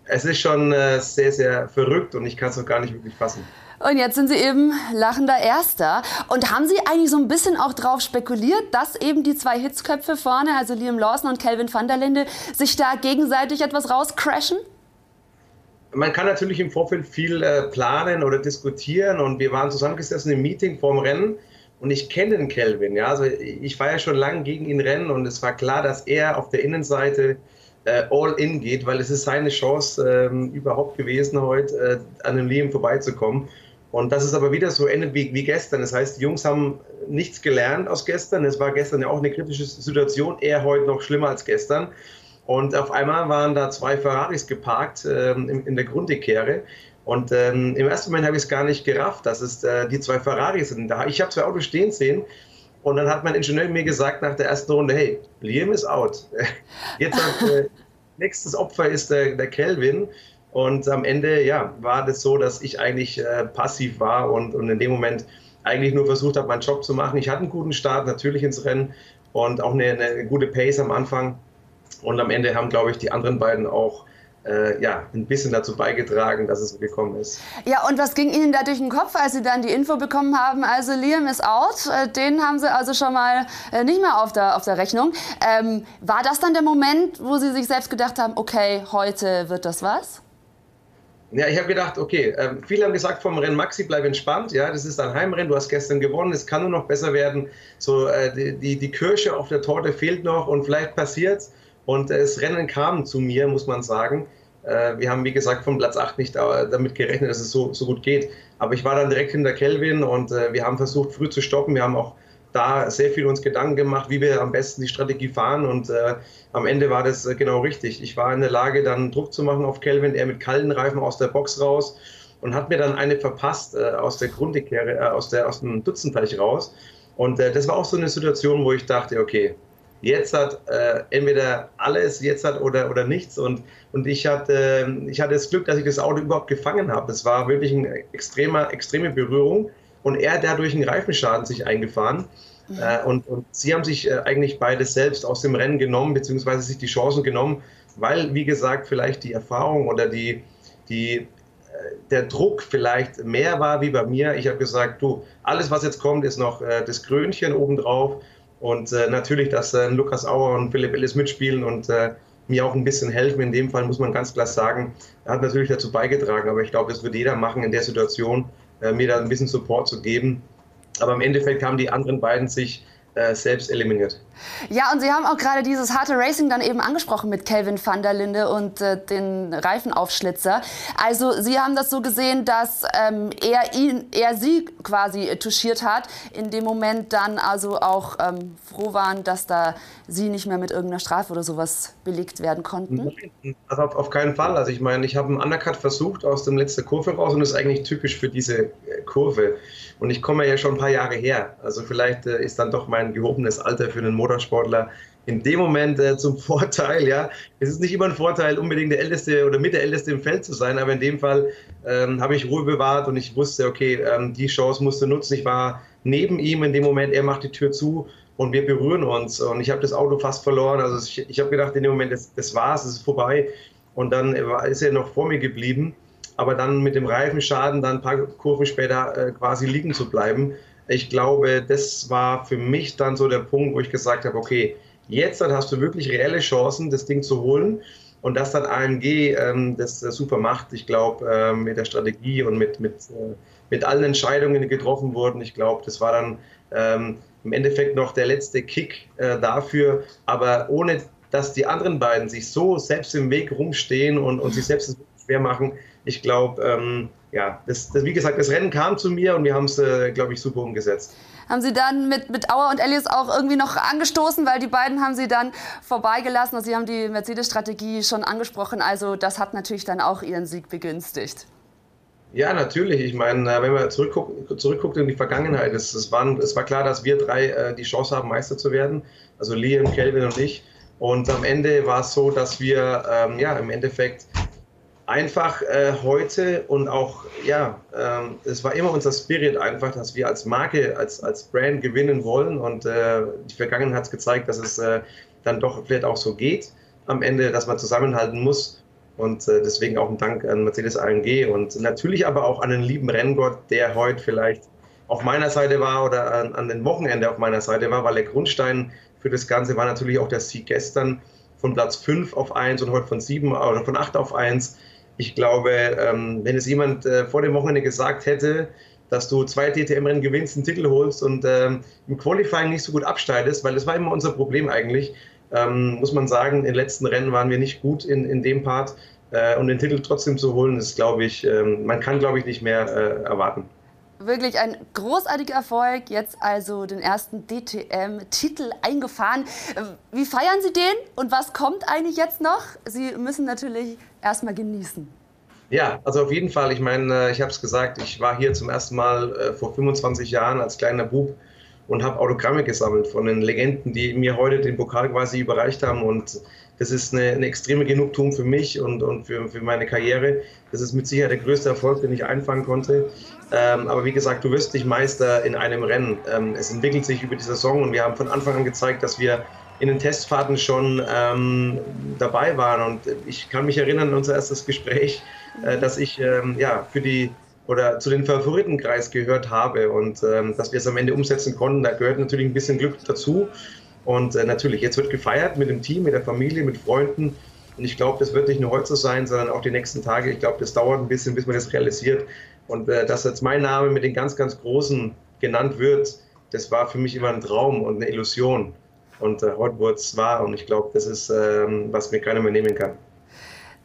Speaker 9: es ist schon äh, sehr, sehr verrückt und ich kann es noch gar nicht wirklich fassen.
Speaker 1: Und jetzt sind Sie eben lachender Erster. Und haben Sie eigentlich so ein bisschen auch darauf spekuliert, dass eben die zwei Hitzköpfe vorne, also Liam Lawson und Calvin van der Linde, sich da gegenseitig etwas rauscrashen?
Speaker 9: Man kann natürlich im Vorfeld viel äh, planen oder diskutieren und wir waren zusammengesessen im Meeting vorm Rennen und ich kenne den Kelvin. Ja? Also ich war ja schon lange gegen ihn rennen und es war klar, dass er auf der Innenseite äh, all in geht, weil es ist seine Chance ähm, überhaupt gewesen, heute äh, an dem Leben vorbeizukommen. Und das ist aber wieder so endet wie, wie gestern. Das heißt, die Jungs haben nichts gelernt aus gestern. Es war gestern ja auch eine kritische Situation, eher heute noch schlimmer als gestern. Und auf einmal waren da zwei Ferraris geparkt ähm, in, der Grundekehre. Und ähm, im ersten Moment habe ich es gar nicht gerafft, dass es äh, die zwei Ferraris sind. Da, ich habe zwei Autos stehen sehen. Und dann hat mein Ingenieur mir gesagt nach der ersten Runde, hey, Liam ist out. <laughs> Jetzt hat, äh, nächstes Opfer ist der, der Kelvin. Und am Ende, ja, war das so, dass ich eigentlich äh, passiv war und, und in dem Moment eigentlich nur versucht habe, meinen Job zu machen. Ich hatte einen guten Start natürlich ins Rennen und auch eine, eine gute Pace am Anfang. Und am Ende haben, glaube ich, die anderen beiden auch äh, ja, ein bisschen dazu beigetragen, dass es so gekommen ist.
Speaker 1: Ja, und was ging Ihnen da durch den Kopf, als Sie dann die Info bekommen haben, also Liam ist out, äh, den haben Sie also schon mal äh, nicht mehr auf der, auf der Rechnung. Ähm, war das dann der Moment, wo Sie sich selbst gedacht haben, okay, heute wird das was?
Speaker 9: Ja, ich habe gedacht, okay, äh, viele haben gesagt vom Rennen Maxi, bleib entspannt, ja, das ist ein Heimrennen, du hast gestern gewonnen, es kann nur noch besser werden. So, äh, die, die, die Kirsche auf der Torte fehlt noch und vielleicht passiert's. Und das Rennen kam zu mir, muss man sagen. Äh, wir haben, wie gesagt, von Platz 8 nicht damit gerechnet, dass es so, so gut geht. Aber ich war dann direkt hinter Kelvin und äh, wir haben versucht, früh zu stoppen. Wir haben auch da sehr viel uns Gedanken gemacht, wie wir am besten die Strategie fahren und äh, am Ende war das äh, genau richtig. Ich war in der Lage, dann Druck zu machen auf Kelvin, er mit kalten Reifen aus der Box raus und hat mir dann eine verpasst äh, aus der Grundekehre, äh, aus, aus dem Dutzendteich raus. Und äh, das war auch so eine Situation, wo ich dachte, okay, jetzt hat äh, entweder alles, jetzt hat oder, oder nichts. Und, und ich, hatte, ich hatte das Glück, dass ich das Auto überhaupt gefangen habe. Es war wirklich eine extreme, extreme Berührung und er dadurch einen Reifenschaden sich eingefahren. Mhm. Äh, und, und sie haben sich äh, eigentlich beides selbst aus dem Rennen genommen, beziehungsweise sich die Chancen genommen, weil, wie gesagt, vielleicht die Erfahrung oder die, die, äh, der Druck vielleicht mehr war wie bei mir. Ich habe gesagt, du, alles, was jetzt kommt, ist noch äh, das Krönchen obendrauf. Und äh, natürlich, dass äh, Lukas Auer und Philipp Ellis mitspielen und äh, mir auch ein bisschen helfen. In dem Fall muss man ganz klar sagen, er hat natürlich dazu beigetragen, aber ich glaube, das wird jeder machen in der Situation, äh, mir da ein bisschen Support zu geben. Aber im Endeffekt haben die anderen beiden sich äh, selbst eliminiert.
Speaker 1: Ja, und Sie haben auch gerade dieses harte Racing dann eben angesprochen mit Kelvin van der Linde und äh, den Reifenaufschlitzer. Also Sie haben das so gesehen, dass ähm, er, ihn, er Sie quasi touchiert hat, in dem Moment dann also auch ähm, froh waren, dass da Sie nicht mehr mit irgendeiner Strafe oder sowas belegt werden konnten?
Speaker 9: Also auf, auf keinen Fall. Also ich meine, ich habe einen Undercut versucht aus dem letzten Kurve raus und das ist eigentlich typisch für diese äh, Kurve. Und ich komme ja schon ein paar Jahre her. Also vielleicht äh, ist dann doch mein gehobenes Alter für einen Motorsportler in dem Moment äh, zum <laughs> Vorteil. Ja, es ist nicht immer ein Vorteil, unbedingt der Älteste oder mit der Älteste im Feld zu sein, aber in dem Fall ähm, habe ich Ruhe bewahrt und ich wusste, okay, ähm, die Chance musste nutzen. Ich war neben ihm in dem Moment, er macht die Tür zu und wir berühren uns und ich habe das Auto fast verloren. Also ich, ich habe gedacht, in dem Moment, das, das war's, es ist vorbei. Und dann ist er noch vor mir geblieben aber dann mit dem Reifenschaden dann ein paar Kurven später äh, quasi liegen zu bleiben. Ich glaube, das war für mich dann so der Punkt, wo ich gesagt habe, okay, jetzt dann hast du wirklich reelle Chancen, das Ding zu holen. Und dass dann AMG ähm, das äh, super macht, ich glaube, äh, mit der Strategie und mit, mit, äh, mit allen Entscheidungen, die getroffen wurden, ich glaube, das war dann ähm, im Endeffekt noch der letzte Kick äh, dafür. Aber ohne, dass die anderen beiden sich so selbst im Weg rumstehen und, und sich selbst schwer machen, ich glaube, ähm, ja, das, das, wie gesagt, das Rennen kam zu mir und wir haben es, äh, glaube ich, super umgesetzt.
Speaker 1: Haben Sie dann mit, mit Auer und Ellius auch irgendwie noch angestoßen, weil die beiden haben Sie dann vorbeigelassen und Sie haben die Mercedes-Strategie schon angesprochen. Also das hat natürlich dann auch Ihren Sieg begünstigt.
Speaker 9: Ja, natürlich. Ich meine, äh, wenn man zurückguckt, zurückguckt in die Vergangenheit, es, es, waren, es war klar, dass wir drei äh, die Chance haben, Meister zu werden. Also Liam, Kelvin und ich. Und am Ende war es so, dass wir ähm, ja, im Endeffekt einfach äh, heute und auch, ja, ähm, es war immer unser Spirit einfach, dass wir als Marke, als, als Brand gewinnen wollen und äh, die Vergangenheit hat gezeigt, dass es äh, dann doch vielleicht auch so geht am Ende, dass man zusammenhalten muss und äh, deswegen auch ein Dank an Mercedes AMG und natürlich aber auch an den lieben Renngott, der heute vielleicht auf meiner Seite war oder an, an den Wochenende auf meiner Seite war, weil der Grundstein für das Ganze war natürlich auch der Sieg gestern von Platz 5 auf 1 und heute von 7 oder von 8 auf 1 ich glaube, ähm, wenn es jemand äh, vor dem Wochenende gesagt hätte, dass du zwei DTM-Rennen gewinnst, einen Titel holst und ähm, im Qualifying nicht so gut absteigst, weil das war immer unser Problem eigentlich, ähm, muss man sagen, in den letzten Rennen waren wir nicht gut in, in dem Part äh, und den Titel trotzdem zu holen, ist, glaube ich, ähm, man kann, glaube ich, nicht mehr äh, erwarten.
Speaker 1: Wirklich ein großartiger Erfolg, jetzt also den ersten DTM-Titel eingefahren. Wie feiern Sie den und was kommt eigentlich jetzt noch? Sie müssen natürlich erstmal genießen.
Speaker 9: Ja, also auf jeden Fall. Ich meine, äh, ich habe es gesagt, ich war hier zum ersten Mal äh, vor 25 Jahren als kleiner Bub und habe Autogramme gesammelt von den Legenden, die mir heute den Pokal quasi überreicht haben. Und das ist eine, eine extreme Genugtuung für mich und, und für, für meine Karriere. Das ist mit Sicherheit der größte Erfolg, den ich einfangen konnte. Ähm, aber wie gesagt, du wirst nicht Meister in einem Rennen. Ähm, es entwickelt sich über die Saison und wir haben von Anfang an gezeigt, dass wir in den Testfahrten schon ähm, dabei waren. Und ich kann mich erinnern an unser erstes Gespräch, äh, dass ich ähm, ja, für die oder zu den Favoritenkreis gehört habe und ähm, dass wir es am Ende umsetzen konnten. Da gehört natürlich ein bisschen Glück dazu. Und äh, natürlich, jetzt wird gefeiert mit dem Team, mit der Familie, mit Freunden. Und ich glaube, das wird nicht nur heute so sein, sondern auch die nächsten Tage. Ich glaube, das dauert ein bisschen, bis man das realisiert. Und äh, dass jetzt mein Name mit den ganz, ganz Großen genannt wird, das war für mich immer ein Traum und eine Illusion. Und äh, es wahr und ich glaube, das ist, ähm, was mir keiner mehr nehmen kann.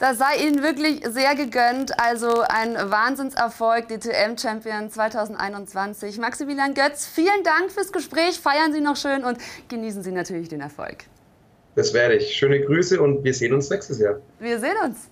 Speaker 1: Das sei Ihnen wirklich sehr gegönnt. Also ein Wahnsinnserfolg, DTM-Champion 2021. Maximilian Götz, vielen Dank fürs Gespräch. Feiern Sie noch schön und genießen Sie natürlich den Erfolg.
Speaker 9: Das werde ich. Schöne Grüße und wir sehen uns nächstes Jahr.
Speaker 1: Wir sehen uns.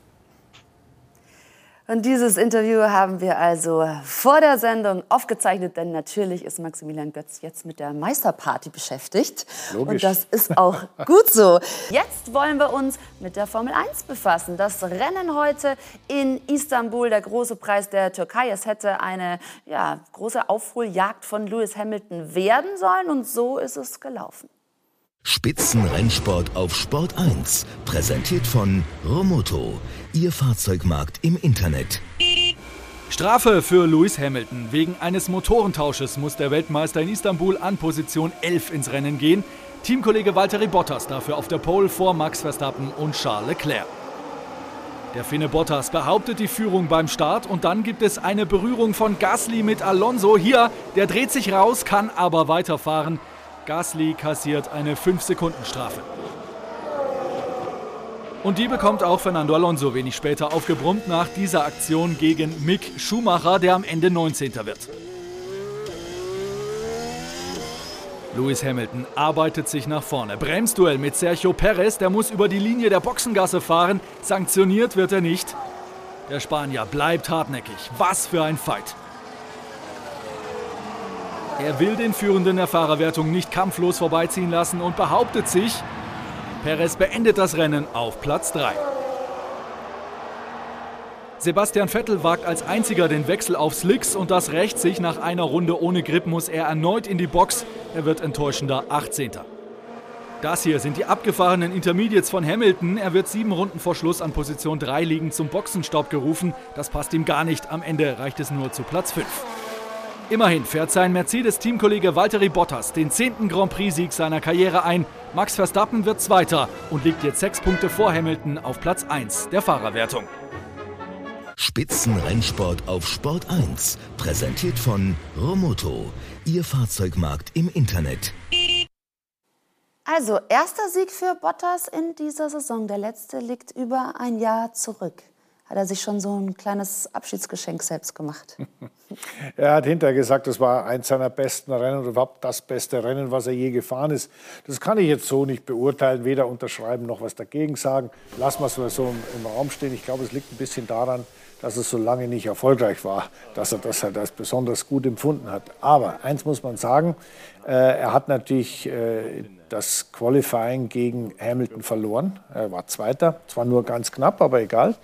Speaker 1: Und dieses Interview haben wir also vor der Sendung aufgezeichnet, denn natürlich ist Maximilian Götz jetzt mit der Meisterparty beschäftigt. Logisch. Und das ist auch <laughs> gut so. Jetzt wollen wir uns mit der Formel 1 befassen. Das Rennen heute in Istanbul, der große Preis der Türkei. Es hätte eine ja, große Aufholjagd von Lewis Hamilton werden sollen und so ist es gelaufen.
Speaker 10: Spitzenrennsport auf Sport 1, präsentiert von Romoto, Ihr Fahrzeugmarkt im Internet.
Speaker 8: Strafe für Lewis Hamilton. Wegen eines Motorentausches muss der Weltmeister in Istanbul an Position 11 ins Rennen gehen. Teamkollege Valtteri Bottas dafür auf der Pole vor Max Verstappen und Charles Leclerc. Der Finne Bottas behauptet die Führung beim Start und dann gibt es eine Berührung von Gasly mit Alonso. Hier, der dreht sich raus, kann aber weiterfahren. Gasly kassiert eine 5-Sekunden-Strafe. Und die bekommt auch Fernando Alonso wenig später aufgebrummt nach dieser Aktion gegen Mick Schumacher, der am Ende 19. wird. Lewis Hamilton arbeitet sich nach vorne. Bremsduell mit Sergio Perez, der muss über die Linie der Boxengasse fahren. Sanktioniert wird er nicht. Der Spanier bleibt hartnäckig. Was für ein Fight. Er will den Führenden der Fahrerwertung nicht kampflos vorbeiziehen lassen und behauptet sich. Perez beendet das Rennen auf Platz 3. Sebastian Vettel wagt als einziger den Wechsel auf Slicks und das rächt sich. Nach einer Runde ohne Grip muss er erneut in die Box. Er wird enttäuschender 18. Das hier sind die abgefahrenen Intermediates von Hamilton. Er wird sieben Runden vor Schluss an Position 3 liegend zum Boxenstopp gerufen. Das passt ihm gar nicht. Am Ende reicht es nur zu Platz 5. Immerhin fährt sein Mercedes-Teamkollege Valtteri Bottas den zehnten Grand Prix-Sieg seiner Karriere ein. Max Verstappen wird Zweiter und liegt jetzt sechs Punkte vor Hamilton auf Platz 1 der Fahrerwertung.
Speaker 10: Spitzenrennsport auf Sport 1, präsentiert von Romoto, Ihr Fahrzeugmarkt im Internet.
Speaker 1: Also, erster Sieg für Bottas in dieser Saison. Der letzte liegt über ein Jahr zurück hat er sich schon so ein kleines Abschiedsgeschenk selbst gemacht. <laughs>
Speaker 3: er hat hinterher gesagt, das war eins seiner besten Rennen oder überhaupt das beste Rennen, was er je gefahren ist. Das kann ich jetzt so nicht beurteilen, weder unterschreiben noch was dagegen sagen. Es mal so im, Raum stehen. Ich glaube, es liegt ein bisschen daran, dass es so lange nicht erfolgreich war, dass er das halt als besonders gut empfunden hat. Aber eins muss man sagen, er hat natürlich äh, das Qualifying gegen Hamilton verloren. Er war Zweiter, zwar nur ganz knapp, aber egal.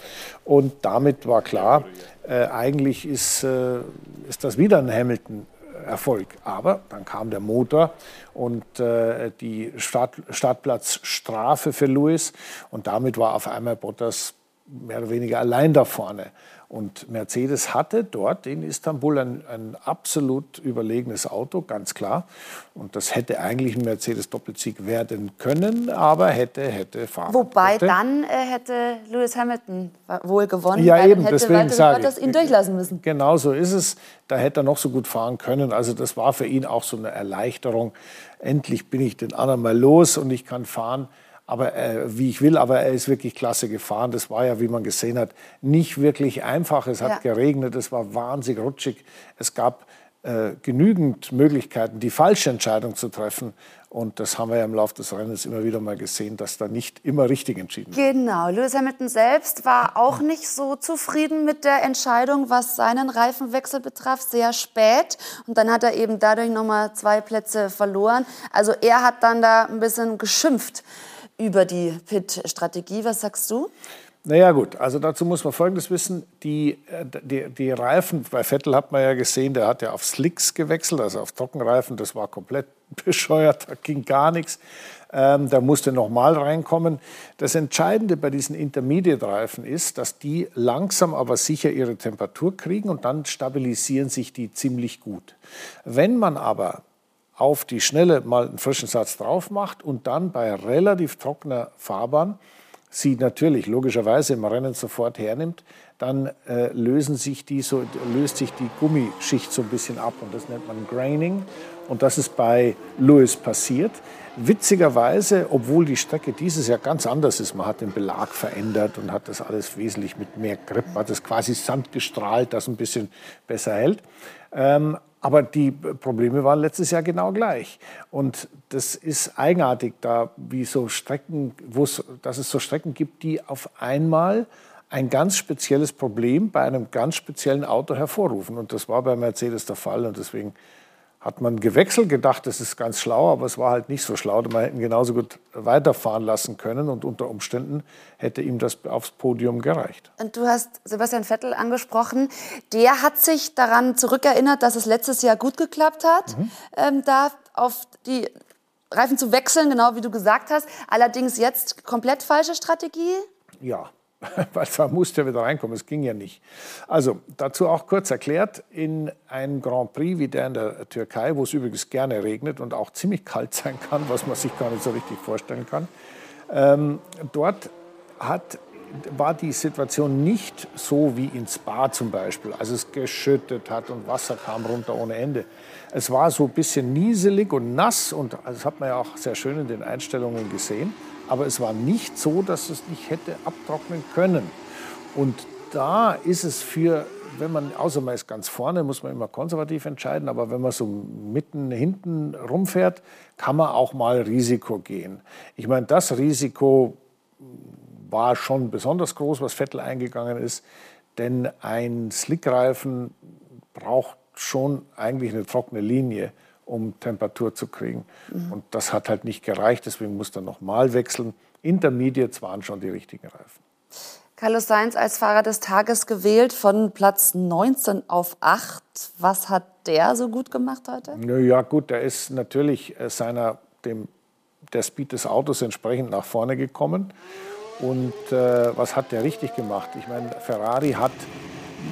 Speaker 3: Und damit war klar, äh, eigentlich ist, äh, ist das wieder ein Hamilton. Erfolg. Aber dann kam der Motor und äh, die Start, Startplatzstrafe für Lewis und damit war auf einmal Bottas mehr oder weniger allein da vorne. Und Mercedes hatte dort in Istanbul ein, ein, absolut überlegenes Auto, ganz klar. Und das hätte eigentlich ein Mercedes-Doppelsieg werden können, aber hätte, hätte fahren.
Speaker 1: Wobei hätte. dann äh, hätte Lewis Hamilton wohl gewonnen,
Speaker 3: ja, eben,
Speaker 1: hätte
Speaker 3: deswegen sage
Speaker 1: Bottas ihn durchlassen müssen.
Speaker 3: Genau so ist es. Da hätte er noch so gut fahren können. Also das war für ihn auch so eine Erleichterung. Endlich bin ich den anderen mal los und ich kann fahren aber äh, wie ich will, aber er ist wirklich klasse gefahren. Das war ja, wie man gesehen hat, nicht wirklich einfach. Es hat ja. geregnet, es war wahnsinnig rutschig. Es gab äh, genügend Möglichkeiten, die falsche Entscheidung zu treffen. Und das haben wir ja im Laufe des Rennens immer wieder mal gesehen, dass da nicht immer richtig entschieden
Speaker 1: wird. Genau. Lewis Hamilton selbst war auch nicht so zufrieden mit der Entscheidung, was seinen Reifenwechsel betraf, sehr spät. Und dann hat er eben dadurch nochmal zwei Plätze verloren. Also er hat dann da ein bisschen geschimpft über die PIT-Strategie. Was sagst du?
Speaker 3: Naja gut, also dazu muss man Folgendes wissen. Die, äh, die, die, Reifen, bei Vettel hat man ja gesehen, der hat ja auf Slicks gewechselt, also auf Trockenreifen. Das war komplett <laughs> bescheuert, da ging gar nichts. Ähm, da musste nochmal reinkommen. Das Entscheidende bei diesen Intermediate-Reifen ist, dass die langsam aber sicher ihre Temperatur kriegen und dann stabilisieren sich die ziemlich gut. Wenn man aber auf die Schnelle mal einen frischen Satz drauf macht und dann bei relativ trockener Fahrbahn sie natürlich logischerweise im Rennen sofort hernimmt, dann äh, lösen sich die so, löst sich die Gummischicht so ein bisschen ab und das nennt man Graining. Und das ist bei Lewis passiert. Witzigerweise, obwohl die Strecke dieses Jahr ganz anders ist, man hat den Belag verändert und hat das alles wesentlich mit mehr Grip, hat das quasi Sand gestrahlt, das ein bisschen besser hält. Ähm, aber die Probleme waren letztes Jahr genau gleich. Und das ist eigenartig, da wie so Strecken, dass es so Strecken gibt, die auf einmal ein ganz spezielles Problem bei einem ganz speziellen Auto hervorrufen. Und das war bei Mercedes der Fall. Und deswegen hat man gewechselt, gedacht, das ist ganz schlau, aber es war halt nicht so schlau. Man hätte ihn genauso gut weiterfahren lassen können und unter Umständen hätte ihm das aufs Podium gereicht.
Speaker 1: Und du hast Sebastian Vettel angesprochen. Der hat sich daran zurückerinnert, dass es letztes Jahr gut geklappt hat, mhm. ähm, da auf die Reifen zu wechseln, genau wie du gesagt hast. Allerdings jetzt komplett falsche Strategie?
Speaker 3: Ja, <laughs> weil da musste ja wieder reinkommen, es ging ja nicht. Also dazu auch kurz erklärt, in einem Grand Prix wie der in der Türkei, wo es übrigens gerne regnet und auch ziemlich kalt <laughs> sein kann, was man sich gar nicht so richtig vorstellen kann, ähm, dort hat, war die Situation nicht so wie in Spa zum Beispiel, als es geschüttet hat und Wasser kam runter ohne Ende. Es war so ein bisschen nieselig und nass und das hat man ja auch sehr schön in den Einstellungen gesehen. Aber es war nicht so, dass es nicht hätte abtrocknen können. Und da ist es für, wenn man, außer man ist ganz vorne, muss man immer konservativ entscheiden, aber wenn man so mitten hinten rumfährt, kann man auch mal Risiko gehen. Ich meine, das Risiko war schon besonders groß, was Vettel eingegangen ist, denn ein Slickreifen braucht schon eigentlich eine trockene Linie um Temperatur zu kriegen. Mhm. Und das hat halt nicht gereicht, deswegen musste er nochmal wechseln. Intermediates waren schon die richtigen Reifen.
Speaker 1: Carlos Sainz als Fahrer des Tages gewählt von Platz 19 auf 8. Was hat der so gut gemacht heute?
Speaker 3: Ja gut, der ist natürlich äh, seiner, dem, der Speed des Autos entsprechend nach vorne gekommen. Und äh, was hat der richtig gemacht? Ich meine, Ferrari hat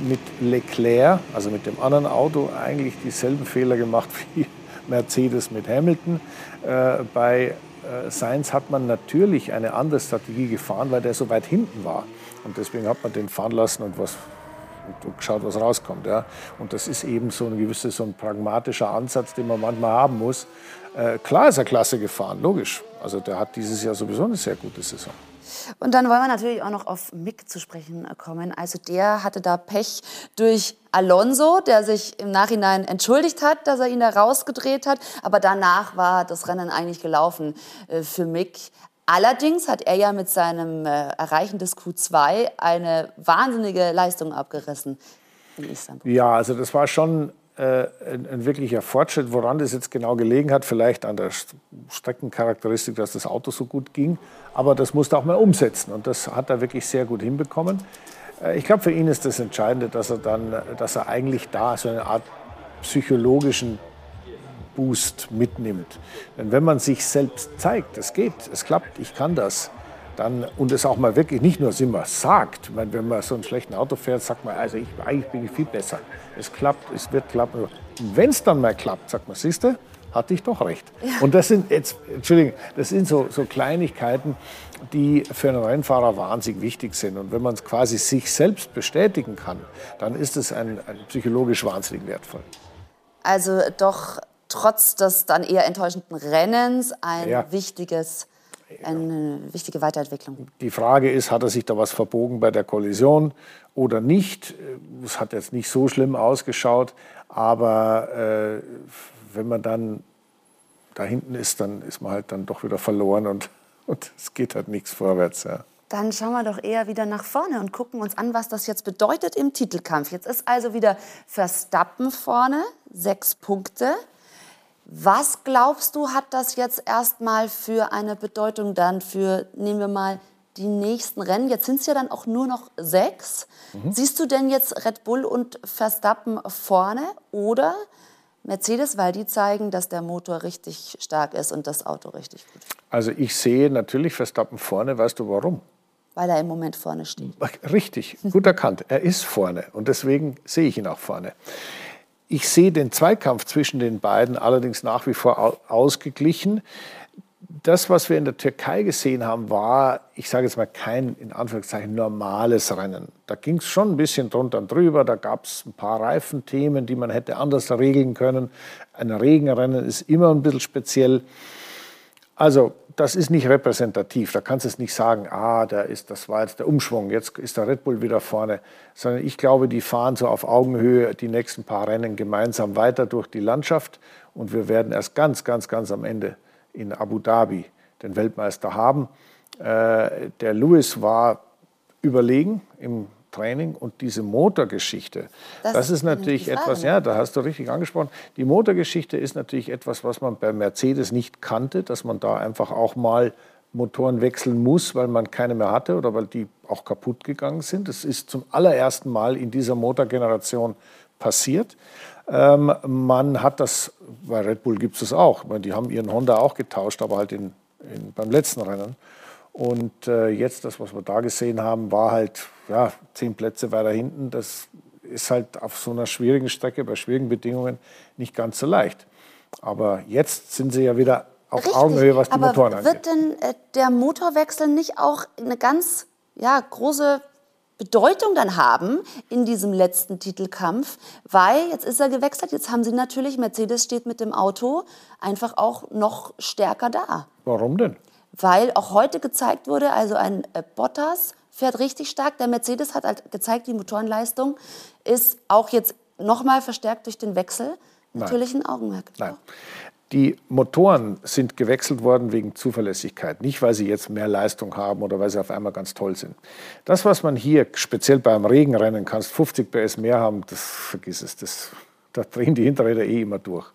Speaker 3: mit Leclerc, also mit dem anderen Auto, eigentlich dieselben Fehler gemacht <laughs> wie Mercedes mit Hamilton. Äh, bei äh, Sainz hat man natürlich eine andere Strategie gefahren, weil der so weit hinten war. Und deswegen hat man den fahren lassen und, was, und geschaut, was rauskommt. Ja. Und das ist eben so ein gewisser, so ein pragmatischer Ansatz, den man manchmal haben muss. Äh, klar ist er klasse gefahren, logisch. Also der hat dieses Jahr sowieso eine sehr gute Saison.
Speaker 1: Und dann wollen wir natürlich auch noch auf Mick zu sprechen kommen. Also der hatte da Pech durch Alonso, der sich im Nachhinein entschuldigt hat, dass er ihn da rausgedreht hat. Aber danach war das Rennen eigentlich gelaufen äh, für Mick. Allerdings hat er ja mit seinem äh, Erreichen des Q2 eine wahnsinnige Leistung abgerissen
Speaker 3: in Istanbul. Ja, also das war schon äh, ein, ein, wirklicher Fortschritt. Woran das jetzt genau gelegen hat, vielleicht an der Streckencharakteristik, dass das Auto so gut ging. Aber das musste auch mal umsetzen und das hat er wirklich sehr gut hinbekommen. Äh, ich glaube, für ihn ist das Entscheidende, dass er dann, dass er eigentlich da so eine Art psychologischen Boost mitnimmt. Denn wenn man sich selbst zeigt, es geht, es klappt, ich kann das, dann, und es auch mal wirklich nicht nur immer sagt, meine, wenn man so einen schlechten Auto fährt, sagt man, also ich, eigentlich bin ich viel besser. Es klappt, es wird klappen. Wenn es dann mal klappt, sagt man, siehst du, hatte ich doch recht. Ja. Und das sind jetzt, Entschuldigung, das sind so, so Kleinigkeiten, die für einen Rennfahrer wahnsinnig wichtig sind. Und wenn man es quasi sich selbst bestätigen kann, dann ist es ein, ein psychologisch wahnsinnig wertvoll.
Speaker 1: Also doch trotz des dann eher enttäuschenden Rennens ein ja. wichtiges eine wichtige Weiterentwicklung.
Speaker 3: Die Frage ist, hat er sich da was verbogen bei der Kollision oder nicht? Es hat jetzt nicht so schlimm ausgeschaut, aber äh, wenn man dann da hinten ist, dann ist man halt dann doch wieder verloren und, <laughs> und es geht halt nichts vorwärts. Ja.
Speaker 1: Dann schauen wir doch eher wieder nach vorne und gucken uns an, was das jetzt bedeutet im Titelkampf. Jetzt ist also wieder Verstappen vorne, sechs Punkte. Was glaubst du, hat das jetzt erstmal für eine Bedeutung dann für, nehmen wir mal, die nächsten Rennen? Jetzt sind es ja dann auch nur noch sechs. Mhm. Siehst du denn jetzt Red Bull und Verstappen vorne oder Mercedes, weil die zeigen, dass der Motor richtig stark ist und das Auto richtig gut?
Speaker 3: Also ich sehe natürlich Verstappen vorne. Weißt du warum?
Speaker 1: Weil er im Moment vorne steht.
Speaker 3: Richtig, gut erkannt. Er ist vorne und deswegen sehe ich ihn auch vorne. Ich sehe den Zweikampf zwischen den beiden allerdings nach wie vor ausgeglichen. Das, was wir in der Türkei gesehen haben, war, ich sage jetzt mal, kein in Anführungszeichen normales Rennen. Da ging es schon ein bisschen drunter und drüber. Da gab es ein paar Reifenthemen, die man hätte anders regeln können. Ein Regenrennen ist immer ein bisschen speziell. Also das ist nicht repräsentativ. Da kannst du es nicht sagen, ah, da ist, das war jetzt der Umschwung, jetzt ist der Red Bull wieder vorne. Sondern ich glaube, die fahren so auf Augenhöhe die nächsten paar Rennen gemeinsam weiter durch die Landschaft. Und wir werden erst ganz, ganz, ganz am Ende in Abu Dhabi den Weltmeister haben. Äh, der Lewis war überlegen im Training und diese Motorgeschichte, das, das ist natürlich etwas, ja, da hast du richtig angesprochen. Die Motorgeschichte ist natürlich etwas, was man bei Mercedes nicht kannte, dass man da einfach auch mal Motoren wechseln muss, weil man keine mehr hatte oder weil die auch kaputt gegangen sind. Das ist zum allerersten Mal in dieser Motorgeneration passiert. Ähm, man hat das, bei Red Bull gibt es das auch. Meine, die haben ihren Honda auch getauscht, aber halt in, in, beim letzten Rennen. Und äh, jetzt, das, was wir da gesehen haben, war halt ja, zehn Plätze weiter hinten. Das ist halt auf so einer schwierigen Strecke, bei schwierigen Bedingungen, nicht ganz so leicht. Aber jetzt sind sie ja wieder auf Richtig, Augenhöhe, was die aber Motoren angeht.
Speaker 1: Wird denn äh, der Motorwechsel nicht auch eine ganz ja, große Bedeutung dann haben in diesem letzten Titelkampf, weil jetzt ist er gewechselt, jetzt haben sie natürlich, Mercedes steht mit dem Auto einfach auch noch stärker da.
Speaker 3: Warum denn?
Speaker 1: Weil auch heute gezeigt wurde, also ein äh, Bottas fährt richtig stark, der Mercedes hat halt gezeigt, die Motorenleistung ist auch jetzt nochmal verstärkt durch den Wechsel. Natürlich ein Augenmerk.
Speaker 3: Nein. Die Motoren sind gewechselt worden wegen Zuverlässigkeit, nicht weil sie jetzt mehr Leistung haben oder weil sie auf einmal ganz toll sind. Das, was man hier speziell beim Regenrennen kannst, 50 PS mehr haben, das vergiss es, das, da drehen die Hinterräder eh immer durch.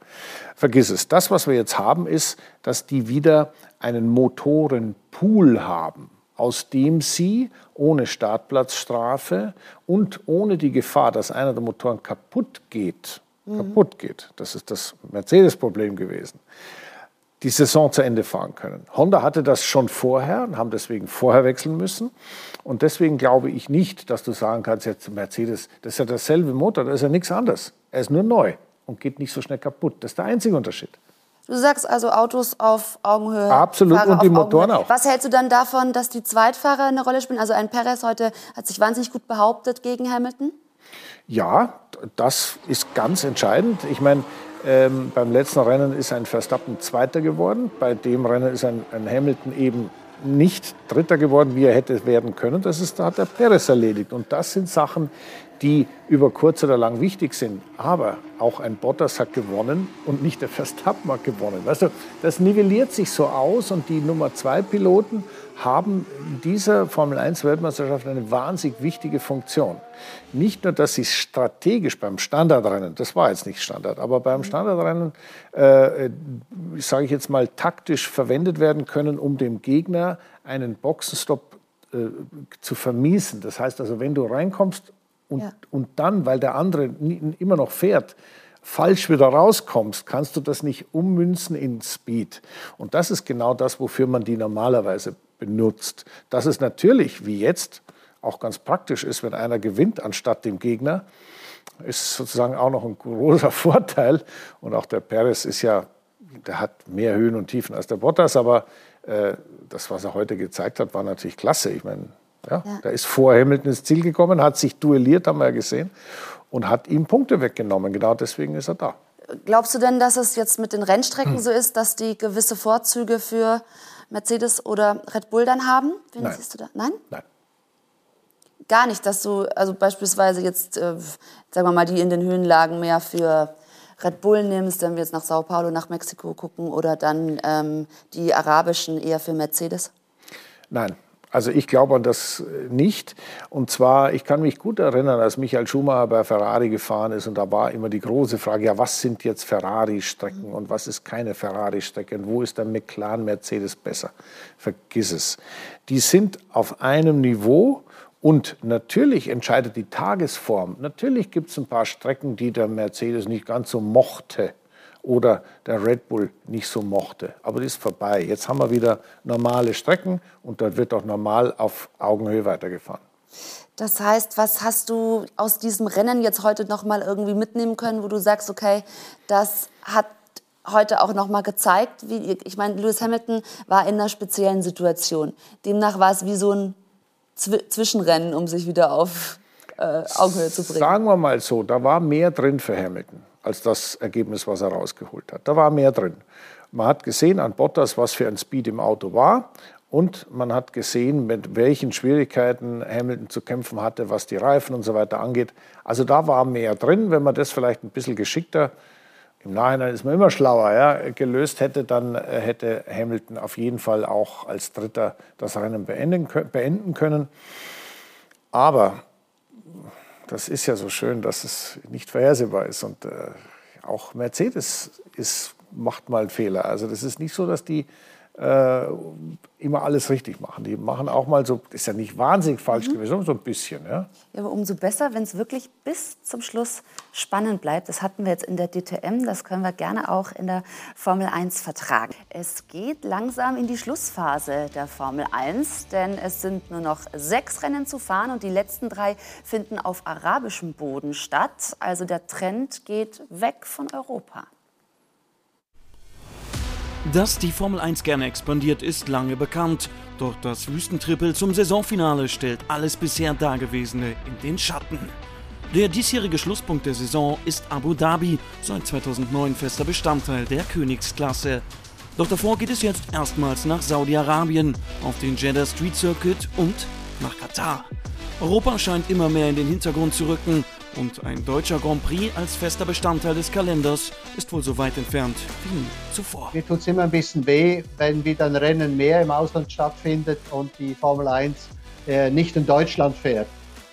Speaker 3: Vergiss es. Das, was wir jetzt haben, ist, dass die wieder einen Motorenpool haben, aus dem sie ohne Startplatzstrafe und ohne die Gefahr, dass einer der Motoren kaputt geht, mhm. kaputt geht. Das ist das Mercedes-Problem gewesen. Die Saison zu Ende fahren können. Honda hatte das schon vorher und haben deswegen vorher wechseln müssen. Und deswegen glaube ich nicht, dass du sagen kannst, jetzt Mercedes, das ist ja derselbe Motor, da ist ja nichts anderes. Er ist nur neu und geht nicht so schnell kaputt. Das ist der einzige Unterschied.
Speaker 1: Du sagst also Autos auf Augenhöhe.
Speaker 3: Absolut Fahrer und die Motoren Augenhöhe.
Speaker 1: auch. Was hältst du dann davon, dass die Zweitfahrer eine Rolle spielen? Also ein Perez heute hat sich wahnsinnig gut behauptet gegen Hamilton.
Speaker 3: Ja, das ist ganz entscheidend. Ich meine, ähm, beim letzten Rennen ist ein Verstappen Zweiter geworden. Bei dem Rennen ist ein, ein Hamilton eben nicht Dritter geworden, wie er hätte werden können. Das ist, da hat der Perez erledigt. Und das sind Sachen, die über kurz oder lang wichtig sind. Aber auch ein Bottas hat gewonnen und nicht der Verstappen hat gewonnen. Weißt du, das nivelliert sich so aus und die Nummer zwei Piloten haben in dieser Formel 1 Weltmeisterschaft eine wahnsinnig wichtige Funktion. Nicht nur, dass sie strategisch beim Standardrennen, das war jetzt nicht Standard, aber beim Standardrennen, äh, sage ich jetzt mal, taktisch verwendet werden können, um dem Gegner einen Boxenstopp äh, zu vermiesen. Das heißt also, wenn du reinkommst und, ja. und dann, weil der andere immer noch fährt, falsch wieder rauskommst, kannst du das nicht ummünzen in Speed. Und das ist genau das, wofür man die normalerweise benutzt. Dass es natürlich, wie jetzt, auch ganz praktisch ist, wenn einer gewinnt anstatt dem Gegner, ist sozusagen auch noch ein großer <laughs> Vorteil. Und auch der Perez ist ja, der hat mehr Höhen und Tiefen als der Bottas, aber äh, das, was er heute gezeigt hat, war natürlich klasse. Ich meine, ja, ja. Der ist vor Hamilton ins Ziel gekommen, hat sich duelliert, haben wir ja gesehen, und hat ihm Punkte weggenommen. Genau deswegen ist er da.
Speaker 1: Glaubst du denn, dass es jetzt mit den Rennstrecken hm. so ist, dass die gewisse Vorzüge für Mercedes oder Red Bull dann haben? Wen
Speaker 3: Nein.
Speaker 1: siehst du da? Nein?
Speaker 3: Nein.
Speaker 1: Gar nicht, dass du also beispielsweise jetzt, äh, sagen wir mal, die in den Höhenlagen mehr für Red Bull nimmst, wenn wir jetzt nach Sao Paulo, nach Mexiko gucken, oder dann ähm, die arabischen eher für Mercedes?
Speaker 3: Nein, also ich glaube an das nicht. Und zwar, ich kann mich gut erinnern, als Michael Schumacher bei Ferrari gefahren ist und da war immer die große Frage, ja, was sind jetzt Ferrari-Strecken und was ist keine Ferrari-Strecke und wo ist der McLaren Mercedes besser? Vergiss es. Die sind auf einem Niveau und natürlich entscheidet die Tagesform. Natürlich gibt es ein paar Strecken, die der Mercedes nicht ganz so mochte oder der Red Bull nicht so mochte. Aber das ist vorbei. Jetzt haben wir wieder normale Strecken und dort wird auch normal auf Augenhöhe weitergefahren.
Speaker 1: Das heißt, was hast du aus diesem Rennen jetzt heute noch mal irgendwie mitnehmen können, wo du sagst, okay, das hat heute auch noch mal gezeigt, wie ich meine, Lewis Hamilton war in einer speziellen Situation. Demnach war es wie so ein Zw Zwischenrennen, um sich wieder auf äh, Augenhöhe zu bringen.
Speaker 3: Sagen wir mal so, da war mehr drin für Hamilton als das Ergebnis, was er rausgeholt hat. Da war mehr drin. Man hat gesehen an Bottas, was für ein Speed im Auto war. Und man hat gesehen, mit welchen Schwierigkeiten Hamilton zu kämpfen hatte, was die Reifen und so weiter angeht. Also da war mehr drin. Wenn man das vielleicht ein bisschen geschickter, im Nachhinein ist man immer schlauer, ja, gelöst hätte, dann äh, hätte Hamilton auf jeden Fall auch als Dritter das Rennen beenden, beenden können. Aber das ist ja so schön, dass es nicht vorhersehbar ist. Und äh, auch Mercedes ist, macht mal Fehler. Also das ist nicht so, dass die äh, immer alles richtig machen. Die machen auch mal so, ist ja nicht wahnsinnig falsch mhm. gewesen, so ein bisschen. Ja,
Speaker 1: ja aber umso besser, wenn es wirklich bis zum Schluss spannend bleibt. Das hatten wir jetzt in der DTM, das können wir gerne auch in der Formel 1 vertragen. Es geht langsam in die Schlussphase der Formel 1, denn es sind nur noch sechs Rennen zu fahren und die letzten drei finden auf arabischem Boden statt. Also der Trend geht weg von Europa.
Speaker 11: Dass die Formel 1 gerne expandiert, ist lange bekannt. Doch das Wüstentrippel zum Saisonfinale stellt alles bisher Dagewesene in den Schatten. Der diesjährige Schlusspunkt der Saison ist Abu Dhabi, seit 2009 fester Bestandteil der Königsklasse. Doch davor geht es jetzt erstmals nach Saudi-Arabien, auf den Jeddah Street Circuit und nach Katar. Europa scheint immer mehr in den Hintergrund zu rücken und ein deutscher Grand Prix als fester Bestandteil des Kalenders ist wohl so weit entfernt wie nie zuvor.
Speaker 12: Mir tut es immer ein bisschen weh, wenn wieder ein Rennen mehr im Ausland stattfindet und die Formel 1 äh, nicht in Deutschland fährt.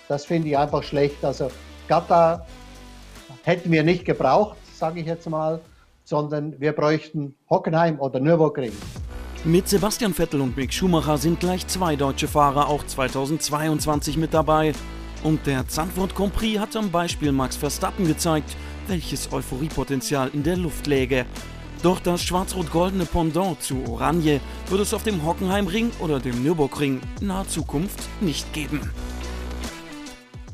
Speaker 12: Das finde ich einfach schlecht. Also Katar hätten wir nicht gebraucht, sage ich jetzt mal, sondern wir bräuchten Hockenheim oder Nürburgring.
Speaker 11: Mit Sebastian Vettel und Mick Schumacher sind gleich zwei deutsche Fahrer auch 2022 mit dabei. Und der Zandvoort Grand Prix hat am Beispiel Max Verstappen gezeigt, welches Euphoriepotenzial in der Luft läge. Doch das schwarz-rot-goldene Pendant zu Oranje wird es auf dem Hockenheimring oder dem Nürburgring in naher Zukunft nicht geben.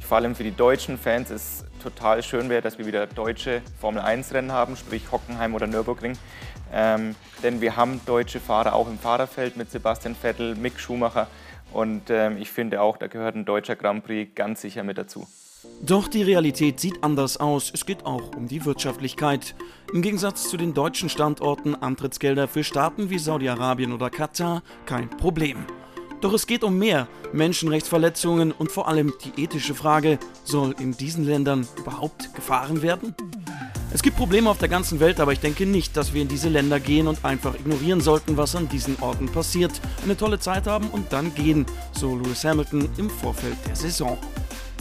Speaker 13: Vor allem für die deutschen Fans ist total schön wäre, dass wir wieder deutsche Formel-1-Rennen haben, sprich Hockenheim oder Nürburgring. Ähm, denn wir haben deutsche Fahrer auch im Fahrerfeld mit Sebastian Vettel, Mick Schumacher. Und ähm, ich finde auch, da gehört ein deutscher Grand Prix ganz sicher mit dazu.
Speaker 11: Doch die Realität sieht anders aus. Es geht auch um die Wirtschaftlichkeit. Im Gegensatz zu den deutschen Standorten Antrittsgelder für Staaten wie Saudi-Arabien oder Katar kein Problem. Doch es geht um mehr. Menschenrechtsverletzungen und vor allem die ethische Frage, soll in diesen Ländern überhaupt gefahren werden? Es gibt Probleme auf der ganzen Welt, aber ich denke nicht, dass wir in diese Länder gehen und einfach ignorieren sollten, was an diesen Orten passiert. Eine tolle Zeit haben und dann gehen, so Lewis Hamilton im Vorfeld der Saison.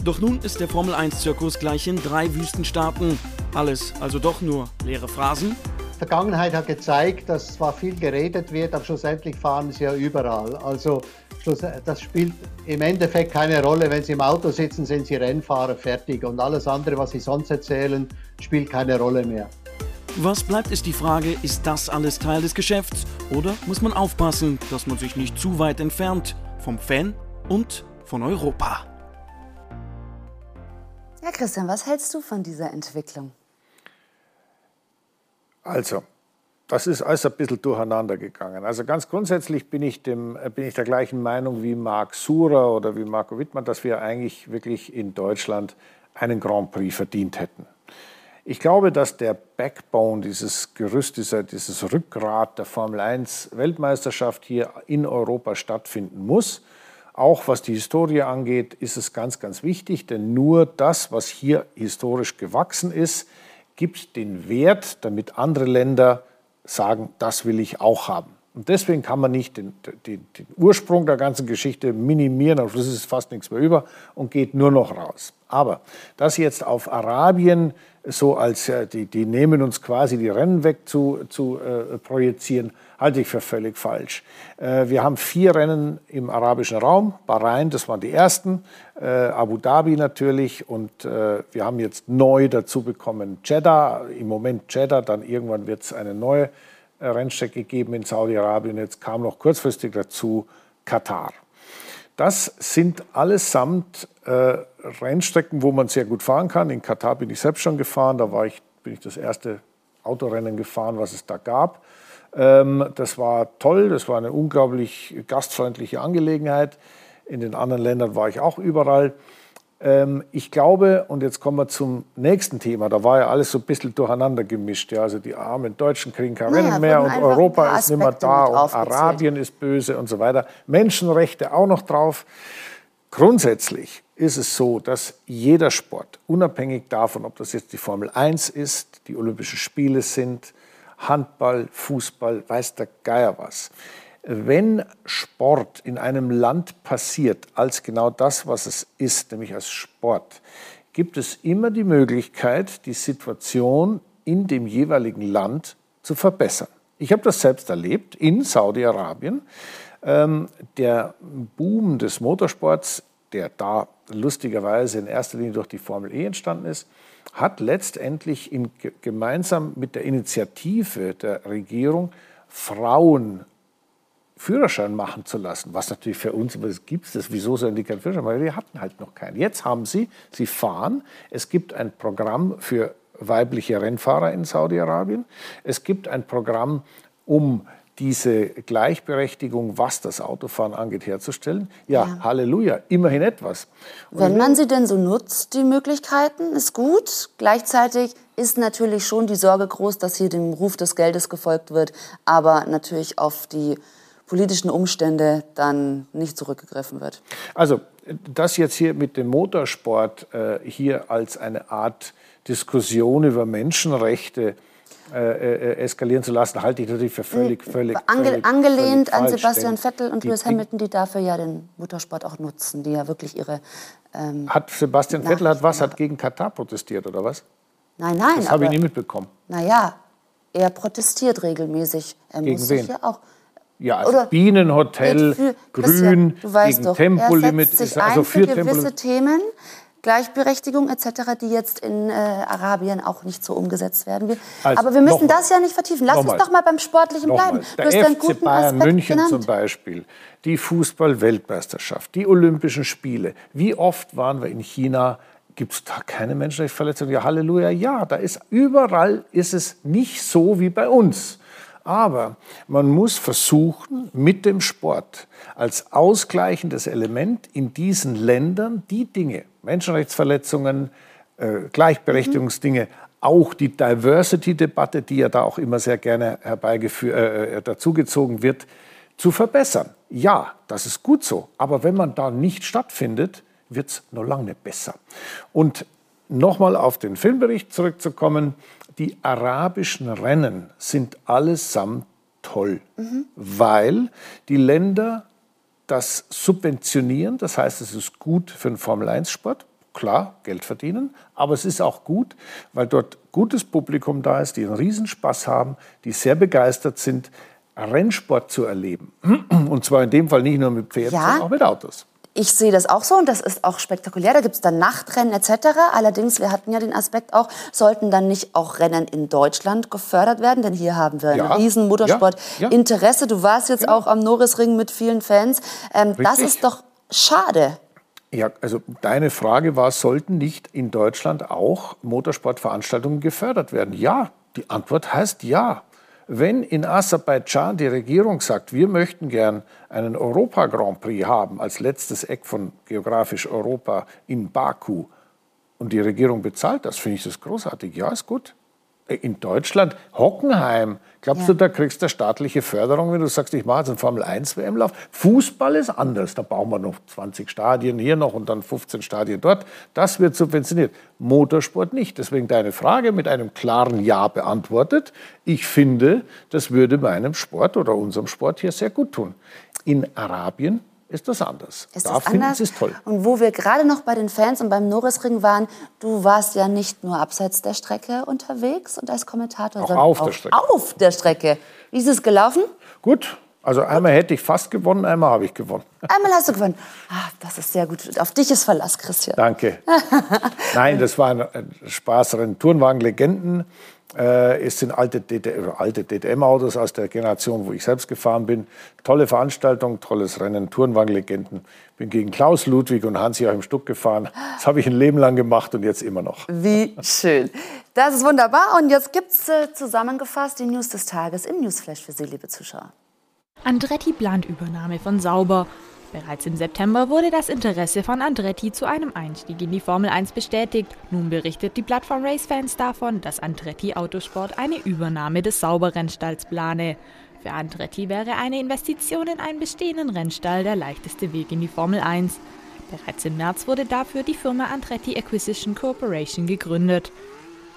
Speaker 11: Doch nun ist der Formel 1-Zirkus gleich in drei Wüstenstaaten. Alles also doch nur leere Phrasen.
Speaker 12: Vergangenheit hat gezeigt, dass zwar viel geredet wird, aber schlussendlich fahren sie ja überall. Also das spielt im Endeffekt keine Rolle. Wenn Sie im Auto sitzen, sind Sie Rennfahrer fertig. Und alles andere, was Sie sonst erzählen, spielt keine Rolle mehr.
Speaker 11: Was bleibt, ist die Frage, ist das alles Teil des Geschäfts? Oder muss man aufpassen, dass man sich nicht zu weit entfernt vom Fan und von Europa?
Speaker 1: Ja, Christian, was hältst du von dieser Entwicklung?
Speaker 3: Also, das ist alles ein bisschen durcheinander gegangen. Also ganz grundsätzlich bin ich, dem, äh, bin ich der gleichen Meinung wie Marc Surer oder wie Marco Wittmann, dass wir eigentlich wirklich in Deutschland einen Grand Prix verdient hätten. Ich glaube, dass der Backbone, dieses Gerüst, dieser, dieses Rückgrat der Formel 1 Weltmeisterschaft hier in Europa stattfinden muss. Auch was die Historie angeht, ist es ganz, ganz wichtig, denn nur das, was hier historisch gewachsen ist, gibt den Wert, damit andere Länder sagen, das will ich auch haben. Und deswegen kann man nicht den, den, den Ursprung der ganzen Geschichte minimieren, auf das ist fast nichts mehr über und geht nur noch raus. Aber das jetzt auf Arabien so als, die, die nehmen uns quasi die Rennen weg zu, zu äh, projizieren, halte ich für völlig falsch. Äh, wir haben vier Rennen im arabischen Raum, Bahrain, das waren die ersten, äh, Abu Dhabi natürlich und äh, wir haben jetzt neu dazu bekommen Jeddah, im Moment Jeddah, dann irgendwann wird es eine neue Rennstrecke geben in Saudi-Arabien, jetzt kam noch kurzfristig dazu Katar. Das sind allesamt Rennstrecken, wo man sehr gut fahren kann. In Katar bin ich selbst schon gefahren, da war ich, bin ich das erste Autorennen gefahren, was es da gab. Ähm, das war toll, das war eine unglaublich gastfreundliche Angelegenheit. In den anderen Ländern war ich auch überall. Ähm, ich glaube, und jetzt kommen wir zum nächsten Thema, da war ja alles so ein bisschen durcheinander gemischt. Ja. Also die armen Deutschen kriegen kein naja, mehr und Europa ist nicht mehr da und Arabien ist böse und so weiter. Menschenrechte auch noch drauf. Grundsätzlich ist es so, dass jeder Sport, unabhängig davon, ob das jetzt die Formel 1 ist, die Olympischen Spiele sind, Handball, Fußball, weiß der Geier was, wenn Sport in einem Land passiert als genau das, was es ist, nämlich als Sport, gibt es immer die Möglichkeit, die Situation in dem jeweiligen Land zu verbessern. Ich habe das selbst erlebt in Saudi-Arabien. Ähm, der Boom des Motorsports, der da lustigerweise in erster Linie durch die Formel E entstanden ist, hat letztendlich in, gemeinsam mit der Initiative der Regierung Frauen Führerschein machen zu lassen, was natürlich für uns, was gibt es das, wieso sollen die keinen Führerschein machen? Wir hatten halt noch keinen. Jetzt haben sie, sie fahren, es gibt ein Programm für weibliche Rennfahrer in Saudi-Arabien, es gibt ein Programm, um diese Gleichberechtigung, was das Autofahren angeht, herzustellen. Ja, ja. Halleluja, immerhin etwas.
Speaker 1: Und Wenn man sie denn so nutzt, die Möglichkeiten, ist gut. Gleichzeitig ist natürlich schon die Sorge groß, dass hier dem Ruf des Geldes gefolgt wird, aber natürlich auf die politischen Umstände dann nicht zurückgegriffen wird.
Speaker 3: Also das jetzt hier mit dem Motorsport äh, hier als eine Art Diskussion über Menschenrechte äh, äh, eskalieren zu lassen, halte ich natürlich für völlig, völlig,
Speaker 1: Ange
Speaker 3: völlig
Speaker 1: Angelehnt
Speaker 3: völlig
Speaker 1: an Sebastian Vettel und Lewis Hamilton, die dafür ja den Motorsport auch nutzen, die ja wirklich ihre...
Speaker 3: Ähm, hat Sebastian Vettel hat was, hat gegen Katar protestiert oder was?
Speaker 1: Nein, nein.
Speaker 3: Das habe ich nie mitbekommen.
Speaker 1: Naja, er protestiert regelmäßig. Er
Speaker 3: gegen
Speaker 1: muss
Speaker 3: wen?
Speaker 1: sich ja auch
Speaker 3: ja, also Oder Bienenhotel, für, Grün,
Speaker 1: weißt
Speaker 3: gegen
Speaker 1: doch,
Speaker 3: Tempolimit.
Speaker 1: Er setzt sich also für gewisse Themen, Gleichberechtigung etc., die jetzt in äh, Arabien auch nicht so umgesetzt werden. Also, Aber wir müssen das ja nicht vertiefen. Lass uns doch mal beim Sportlichen bleiben.
Speaker 3: Der du hast FC Bayern Aspekt München genannt. zum Beispiel, die Fußball-Weltmeisterschaft, die Olympischen Spiele. Wie oft waren wir in China? Gibt es da keine Menschenrechtsverletzungen? Ja, Halleluja, ja. Da ist überall ist es nicht so wie bei uns. Aber man muss versuchen, mit dem Sport als ausgleichendes Element in diesen Ländern die Dinge, Menschenrechtsverletzungen, äh, Gleichberechtigungsdinge, auch die Diversity-Debatte, die ja da auch immer sehr gerne herbeigeführt, äh, äh, dazugezogen wird, zu verbessern. Ja, das ist gut so. Aber wenn man da nicht stattfindet, wird es noch lange besser. Und nochmal auf den Filmbericht zurückzukommen die arabischen Rennen sind allesamt toll, mhm. weil die Länder das subventionieren. Das heißt, es ist gut für den Formel-1-Sport. Klar, Geld verdienen, aber es ist auch gut, weil dort gutes Publikum da ist, die einen Riesenspaß haben, die sehr begeistert sind, Rennsport zu erleben. <clears throat> Und zwar in dem Fall nicht nur mit Pferden, ja. sondern auch mit Autos.
Speaker 1: Ich sehe das auch so und das ist auch spektakulär. Da gibt es dann Nachtrennen etc. Allerdings, wir hatten ja den Aspekt auch, sollten dann nicht auch Rennen in Deutschland gefördert werden? Denn hier haben wir ja. ein riesen Motorsport-Interesse. Du warst jetzt ja. auch am Norrisring mit vielen Fans. Ähm, das ist doch schade.
Speaker 3: Ja, also deine Frage war, sollten nicht in Deutschland auch Motorsportveranstaltungen gefördert werden? Ja, die Antwort heißt ja. Wenn in Aserbaidschan die Regierung sagt, wir möchten gern einen Europa Grand Prix haben, als letztes Eck von geografisch Europa in Baku, und die Regierung bezahlt das, finde ich das großartig. Ja, ist gut. In Deutschland, Hockenheim, glaubst ja. du, da kriegst du staatliche Förderung, wenn du sagst, ich mache jetzt einen Formel-1-WM-Lauf? Fußball ist anders. Da bauen wir noch 20 Stadien hier noch und dann 15 Stadien dort. Das wird subventioniert. Motorsport nicht. Deswegen deine Frage mit einem klaren Ja beantwortet. Ich finde, das würde meinem Sport oder unserem Sport hier sehr gut tun. In Arabien ist das anders.
Speaker 1: Ist da finden sie es toll. Und wo wir gerade noch bei den Fans und beim Norrisring waren, du warst ja nicht nur abseits der Strecke unterwegs und als Kommentator,
Speaker 3: auch sondern auf
Speaker 1: auch
Speaker 3: der Strecke.
Speaker 1: auf der Strecke. Wie ist es gelaufen?
Speaker 3: Gut. Also einmal hätte ich fast gewonnen, einmal habe ich gewonnen. <laughs>
Speaker 1: Einmal hast du gewonnen. Ah, das ist sehr gut. Auf dich ist Verlass, Christian.
Speaker 3: Danke. <laughs> Nein, das war ein Spaßrennen. Tourenwagen-Legenden äh, es sind alte, DD, alte DTM-Autos aus der Generation, wo ich selbst gefahren bin. Tolle Veranstaltung, tolles Rennen, Tourenwagenlegenden. Bin gegen Klaus Ludwig und Hans-Joachim Stuck gefahren. Das habe ich ein Leben lang gemacht und jetzt immer noch.
Speaker 1: Wie schön. Das ist wunderbar. Und jetzt gibt es äh, zusammengefasst die News des Tages im Newsflash für Sie, liebe Zuschauer.
Speaker 14: Andretti plant Übernahme von Sauber. Bereits im September wurde das Interesse von Andretti zu einem Einstieg in die Formel 1 bestätigt. Nun berichtet die Plattform Racefans davon, dass Andretti Autosport eine Übernahme des Sauber-Rennstalls plane. Für Andretti wäre eine Investition in einen bestehenden Rennstall der leichteste Weg in die Formel 1. Bereits im März wurde dafür die Firma Andretti Acquisition Corporation gegründet.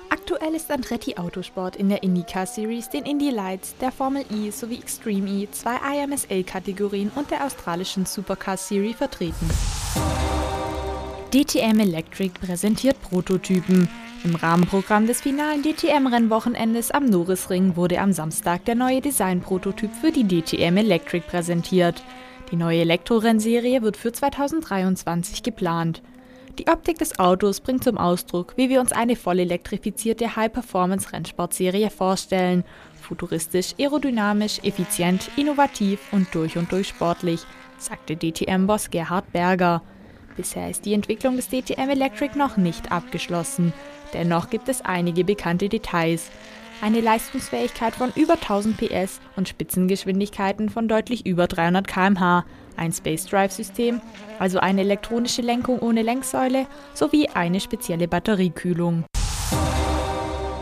Speaker 14: Aktuell ist Andretti Autosport in der IndyCar Series, den Indy Lights, der Formel E sowie Extreme E, zwei IMSA-Kategorien und der australischen Supercar Series vertreten. DTM Electric präsentiert Prototypen. Im Rahmenprogramm des finalen DTM-Rennwochenendes am Norrisring wurde am Samstag der neue Designprototyp für die DTM Electric präsentiert. Die neue Elektrorennserie wird für 2023 geplant. Die Optik des Autos bringt zum Ausdruck, wie wir uns eine voll elektrifizierte High-Performance-Rennsportserie vorstellen. Futuristisch, aerodynamisch, effizient, innovativ und durch und durch sportlich, sagte DTM-Boss Gerhard Berger. Bisher ist die Entwicklung des DTM Electric noch nicht abgeschlossen. Dennoch gibt es einige bekannte Details. Eine Leistungsfähigkeit von über 1000 PS und Spitzengeschwindigkeiten von deutlich über 300 km/h ein Space Drive System, also eine elektronische Lenkung ohne Lenksäule, sowie eine spezielle Batteriekühlung.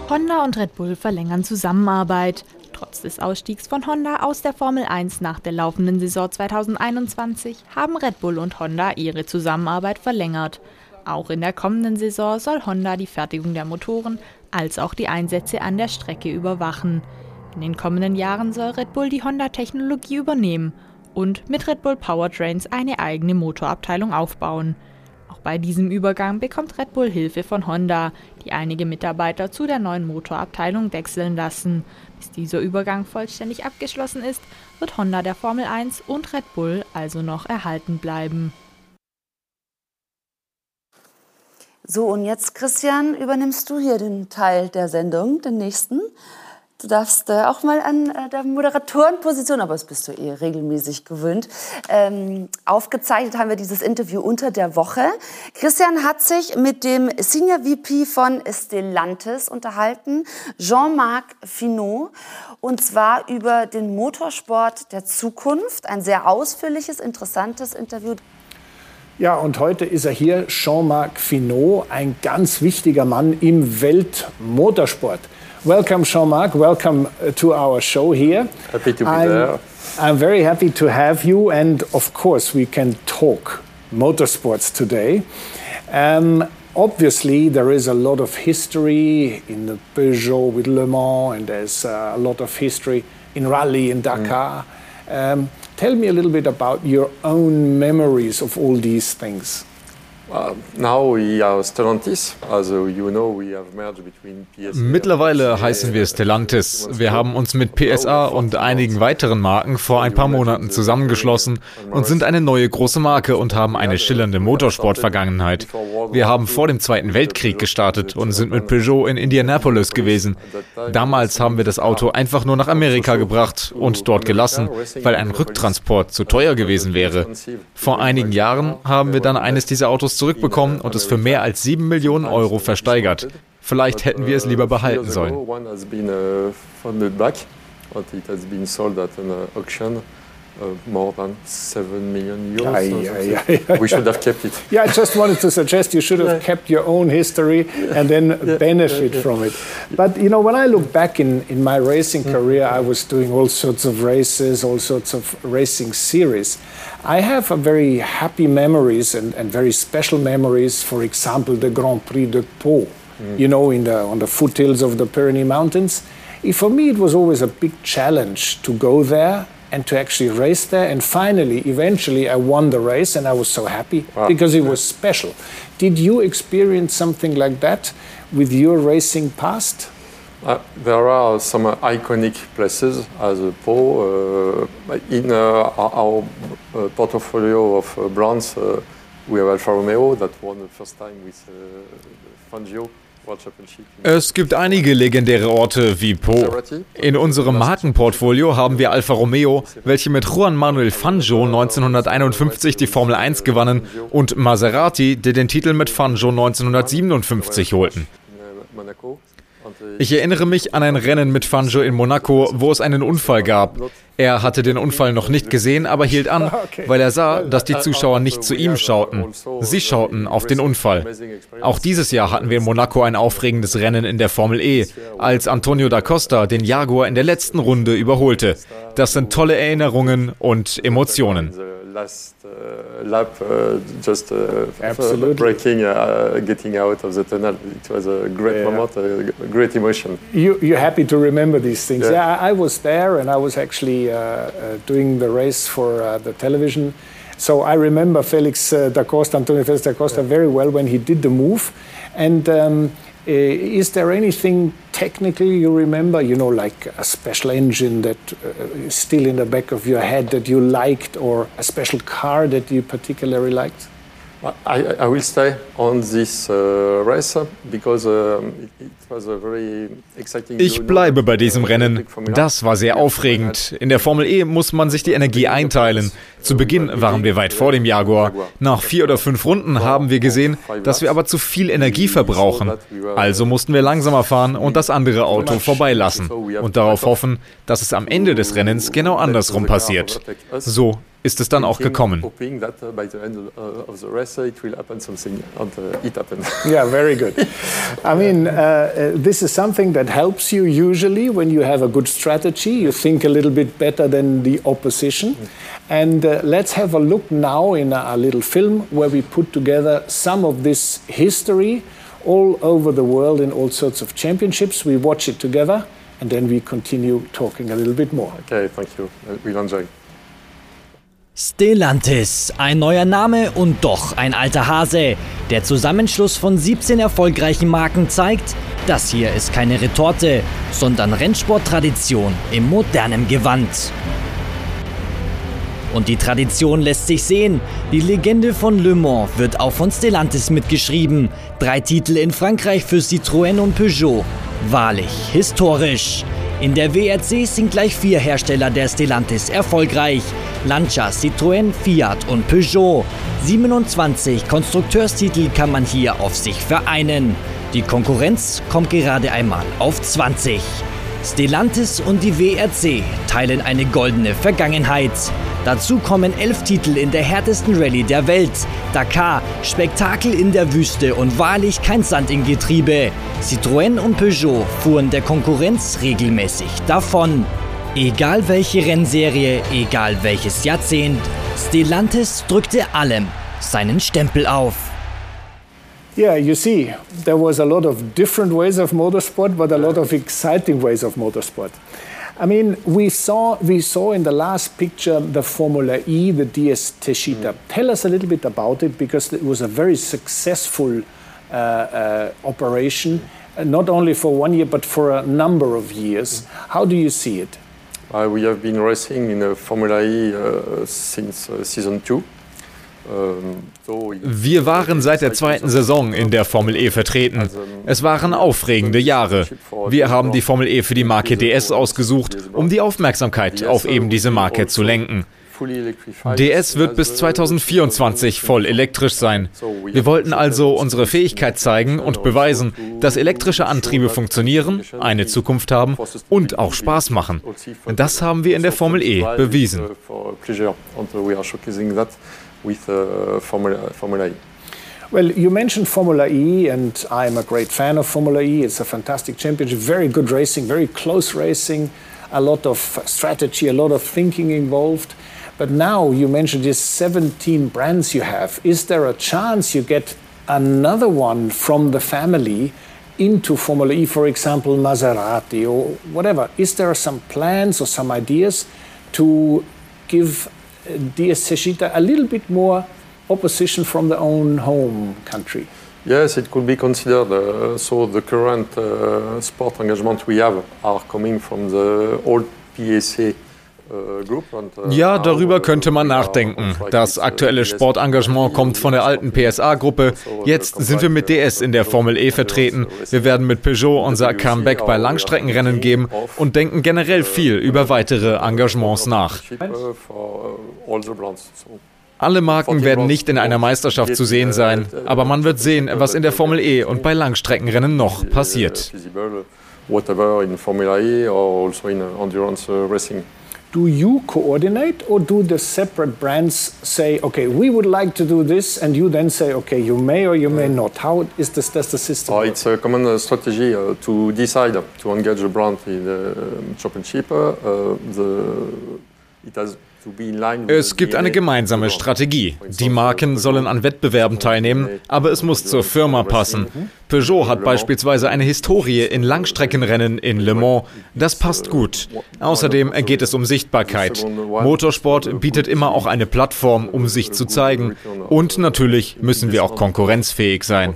Speaker 14: Honda und Red Bull verlängern Zusammenarbeit. Trotz des Ausstiegs von Honda aus der Formel 1 nach der laufenden Saison 2021 haben Red Bull und Honda ihre Zusammenarbeit verlängert. Auch in der kommenden Saison soll Honda die Fertigung der Motoren als auch die Einsätze an der Strecke überwachen. In den kommenden Jahren soll Red Bull die Honda-Technologie übernehmen und mit Red Bull Powertrains eine eigene Motorabteilung aufbauen. Auch bei diesem Übergang bekommt Red Bull Hilfe von Honda, die einige Mitarbeiter zu der neuen Motorabteilung wechseln lassen. Bis dieser Übergang vollständig abgeschlossen ist, wird Honda der Formel 1 und Red Bull also noch erhalten bleiben.
Speaker 1: So, und jetzt, Christian, übernimmst du hier den Teil der Sendung, den nächsten. Du darfst äh, auch mal an äh, der Moderatorenposition, aber das bist du eh regelmäßig gewöhnt. Ähm, aufgezeichnet haben wir dieses Interview unter der Woche. Christian hat sich mit dem Senior VP von Stellantis unterhalten, Jean-Marc Finot, und zwar über den Motorsport der Zukunft. Ein sehr ausführliches, interessantes Interview.
Speaker 3: Ja, und heute ist er hier, Jean-Marc Finot, ein ganz wichtiger Mann im Weltmotorsport. Welcome, Jean-Marc. Welcome uh, to our show here.
Speaker 15: Happy to be
Speaker 3: I'm,
Speaker 15: there.
Speaker 3: I'm very happy to have you, and of course, we can talk motorsports today. Um, obviously, there is a lot of history in the Peugeot with Le Mans, and there's uh, a lot of history in rally in Dakar. Mm. Um, tell me a little bit about your own memories of all these things.
Speaker 15: Mittlerweile heißen wir Stellantis. Wir haben uns mit PSA und einigen weiteren Marken vor ein paar Monaten zusammengeschlossen und sind eine neue große Marke und haben eine schillernde Motorsport-Vergangenheit. Wir haben vor dem Zweiten Weltkrieg gestartet und sind mit Peugeot in Indianapolis gewesen. Damals haben wir das Auto einfach nur nach Amerika gebracht und dort gelassen, weil ein Rücktransport zu teuer gewesen wäre. Vor einigen Jahren haben wir dann eines dieser Autos zurückbekommen und es für mehr als 7 Millionen Euro versteigert. Vielleicht hätten wir es lieber behalten sollen.
Speaker 3: Uh, more than seven million euros. Yeah, yeah, yeah, yeah, we should have kept it. Yeah, I just wanted to suggest you should have kept your own history and then benefit from it. But you know, when I look back in, in my racing career, I was doing all sorts of races, all sorts of racing series. I have a very happy memories and, and very special memories. For example, the Grand Prix de Pau, mm. you know, in the, on the foothills of the Pyrenees Mountains. For me, it was always a big challenge to go there and to actually race there. And finally, eventually, I won the race, and I was so happy wow. because it was special. Did you experience something like that with your racing past?
Speaker 15: Uh, there are some uh, iconic places as a Pau. Uh, in uh, our uh, portfolio of uh, brands, we have Alfa Romeo that won the first time with Fangio. Es gibt einige legendäre Orte wie Po. In unserem Markenportfolio haben wir Alfa Romeo, welche mit Juan Manuel Fangio 1951 die Formel 1 gewannen, und Maserati, die den Titel mit Fangio 1957 holten. Ich erinnere mich an ein Rennen mit Fangio in Monaco, wo es einen Unfall gab. Er hatte den Unfall noch nicht gesehen, aber hielt an, weil er sah, dass die Zuschauer nicht zu ihm schauten. Sie schauten auf den Unfall. Auch dieses Jahr hatten wir in Monaco ein aufregendes Rennen in der Formel E, als Antonio da Costa den Jaguar in der letzten Runde überholte. Das sind tolle Erinnerungen und Emotionen
Speaker 16: last uh, lap, uh, just uh, breaking, uh, getting out of the tunnel. It was a great yeah. moment, a great emotion.
Speaker 3: You, you're happy to remember these things. Yeah, yeah I, I, was there and I was actually uh, uh, doing the race for the television. So I remember Felix da Costa, Antonio Felix da Costa, yeah. very well when he did the move. And um, uh, is there anything technically you remember, you know, like a special engine that uh, is still in the back of your head that you liked, or a special car that you particularly liked?
Speaker 16: I, I will stay on this uh, race because it was a very exciting.
Speaker 15: Ich bleibe bei diesem Rennen. Das war sehr aufregend. In der Formel E muss man sich die Energie einteilen. Zu Beginn waren wir weit vor dem Jaguar. Nach vier oder fünf Runden haben wir gesehen, dass wir aber zu viel Energie verbrauchen. Also mussten wir langsamer fahren und das andere Auto vorbeilassen und darauf hoffen, dass es am Ende des Rennens genau andersrum passiert. So ist es dann auch gekommen. <laughs>
Speaker 3: Yeah, very good. I mean, uh, uh, this is something that helps you usually when you have a good strategy. You think a little bit better than the opposition. And uh, let's have a look now in a, a little film where we put together some of this history all over the world in all sorts of championships. We watch it together and then we continue talking a little bit more.
Speaker 16: Okay, thank you. We'll enjoy.
Speaker 17: Stellantis, ein neuer Name und doch ein alter Hase. Der Zusammenschluss von 17 erfolgreichen Marken zeigt, das hier ist keine Retorte, sondern Rennsporttradition im modernen Gewand. Und die Tradition lässt sich sehen. Die Legende von Le Mans wird auch von Stellantis mitgeschrieben. Drei Titel in Frankreich für Citroën und Peugeot. Wahrlich historisch. In der WRC sind gleich vier Hersteller der Stellantis erfolgreich. Lancia, Citroën, Fiat und Peugeot. 27 Konstrukteurstitel kann man hier auf sich vereinen. Die Konkurrenz kommt gerade einmal auf 20. Stellantis und die WRC teilen eine goldene Vergangenheit. Dazu kommen elf Titel in der härtesten Rallye der Welt. Dakar, Spektakel in der Wüste und wahrlich kein Sand im Getriebe. Citroën und Peugeot fuhren der Konkurrenz regelmäßig davon. Egal welche Rennserie, egal welches Jahrzehnt, Stellantis drückte allem seinen Stempel auf.
Speaker 3: Yeah, you see, there was a lot of different ways of motorsport, but a lot of exciting ways of motorsport. I mean, we saw, we saw in the last picture the Formula E, the DS Teschita. Mm. Tell us a little bit about it because it was a very successful uh, uh, operation, uh, not only for one year but for a number of years. Mm. How do you see it?
Speaker 16: Uh, we have been racing in uh, Formula E uh, since season two.
Speaker 15: Wir waren seit der zweiten Saison in der Formel E vertreten. Es waren aufregende Jahre. Wir haben die Formel E für die Marke DS ausgesucht, um die Aufmerksamkeit auf eben diese Marke zu lenken. DS wird bis 2024 voll elektrisch sein. Wir wollten also unsere Fähigkeit zeigen und beweisen, dass elektrische Antriebe funktionieren, eine Zukunft haben und auch Spaß machen. Das haben wir in der Formel E bewiesen
Speaker 16: with uh, Formula, Formula E.
Speaker 3: Well, you mentioned Formula E, and I'm a great fan of Formula E. It's a fantastic championship, very good racing, very close racing, a lot of strategy, a lot of thinking involved. But now you mentioned these 17 brands you have. Is there a chance you get another one from the family into Formula E, for example, Maserati or whatever? Is there some plans or some ideas to give DS Seshita a little bit more opposition from their own home country?
Speaker 16: Yes, it could be considered. Uh, so the current uh, sport engagement we have are coming from the old PSA
Speaker 15: Ja, darüber könnte man nachdenken. Das aktuelle Sportengagement kommt von der alten PSA-Gruppe. Jetzt sind wir mit DS in der Formel E vertreten. Wir werden mit Peugeot unser Comeback bei Langstreckenrennen geben und denken generell viel über weitere Engagements nach. Alle Marken werden nicht in einer Meisterschaft zu sehen sein, aber man wird sehen, was in der Formel E und bei Langstreckenrennen noch passiert.
Speaker 16: Whatever in Formula E or also in endurance racing
Speaker 3: do you coordinate or do the separate brands say, okay, we would like to do this, and you then say, okay, you may or you may not? How is this, does the system?
Speaker 16: Uh, it's a common uh, strategy uh, to decide to engage a brand in the um, championship. Uh, the, it has
Speaker 15: Es gibt eine gemeinsame Strategie. Die Marken sollen an Wettbewerben teilnehmen, aber es muss zur Firma passen. Peugeot hat beispielsweise eine Historie in Langstreckenrennen in Le Mans. Das passt gut. Außerdem geht es um Sichtbarkeit. Motorsport bietet immer auch eine Plattform, um sich zu zeigen. Und natürlich müssen wir auch konkurrenzfähig sein.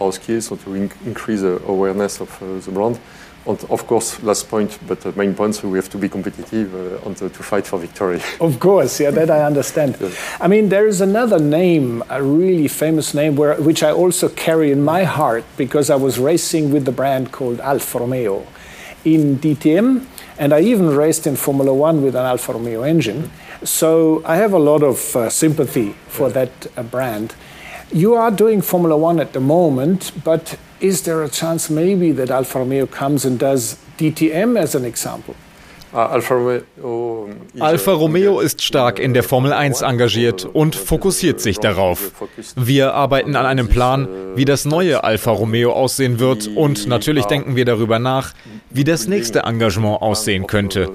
Speaker 16: Our skills or to increase awareness of uh, the brand. And of course, last point, but the main point, so we have to be competitive uh, and to, to fight for victory. <laughs>
Speaker 3: Of course, yeah, that I understand. I mean, there is another name, a really famous name, where, which I also carry in my heart because I was racing with the brand called Alfa Romeo in DTM, and I even raced in Formula One with an Alfa Romeo engine. So I have a lot of uh, sympathy for that uh, brand. You are doing Formula One at the moment, but is there a chance maybe that Alfa Romeo comes and does DTM as an example?
Speaker 16: Ah, Alfa Romeo,
Speaker 15: Alfa Romeo ist stark in der Formel 1 engagiert und fokussiert sich darauf. Wir arbeiten an einem Plan, wie das neue Alfa Romeo aussehen wird und natürlich denken wir darüber nach, wie das nächste Engagement aussehen könnte.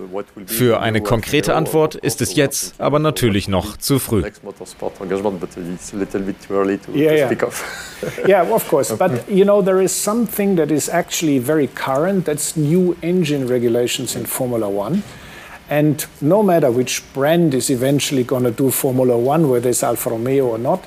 Speaker 15: Für eine konkrete Antwort ist es jetzt aber natürlich noch zu früh.
Speaker 3: Yeah, yeah. <laughs> yeah, of course. But you know, there is something that is actually very current. That's new engine regulations in Formula One. And no matter which brand is eventually going to do Formula One, whether it's Alfa Romeo or not,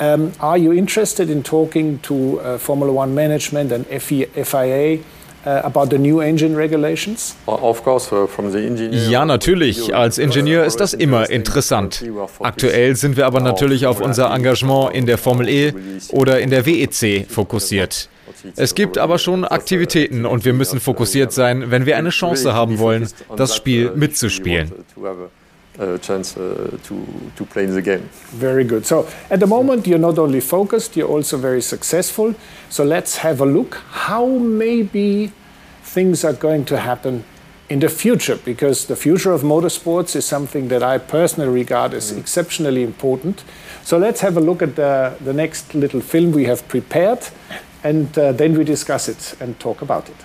Speaker 3: um, are you interested in talking to uh, Formula One management and FIA? Uh, about the new engine regulations?
Speaker 16: Of course, uh, from the engineer.
Speaker 15: Ja, natürlich. Als Ingenieur ist das immer interessant. Aktuell sind wir aber natürlich auf unser Engagement in der Formel E oder in der WEC fokussiert. Es gibt aber schon Aktivitäten und wir müssen fokussiert sein, wenn wir eine Chance haben wollen, das Spiel mitzuspielen.
Speaker 16: Uh, chance uh, to, to play in the game.
Speaker 3: Very good. So at the moment, you're not only focused, you're also very successful. So let's have a look how maybe things are going to happen in the future, because the future of motorsports is something that I personally regard as mm. exceptionally important. So let's have a look at the, the next little film we have prepared, and uh, then we discuss it and talk about it.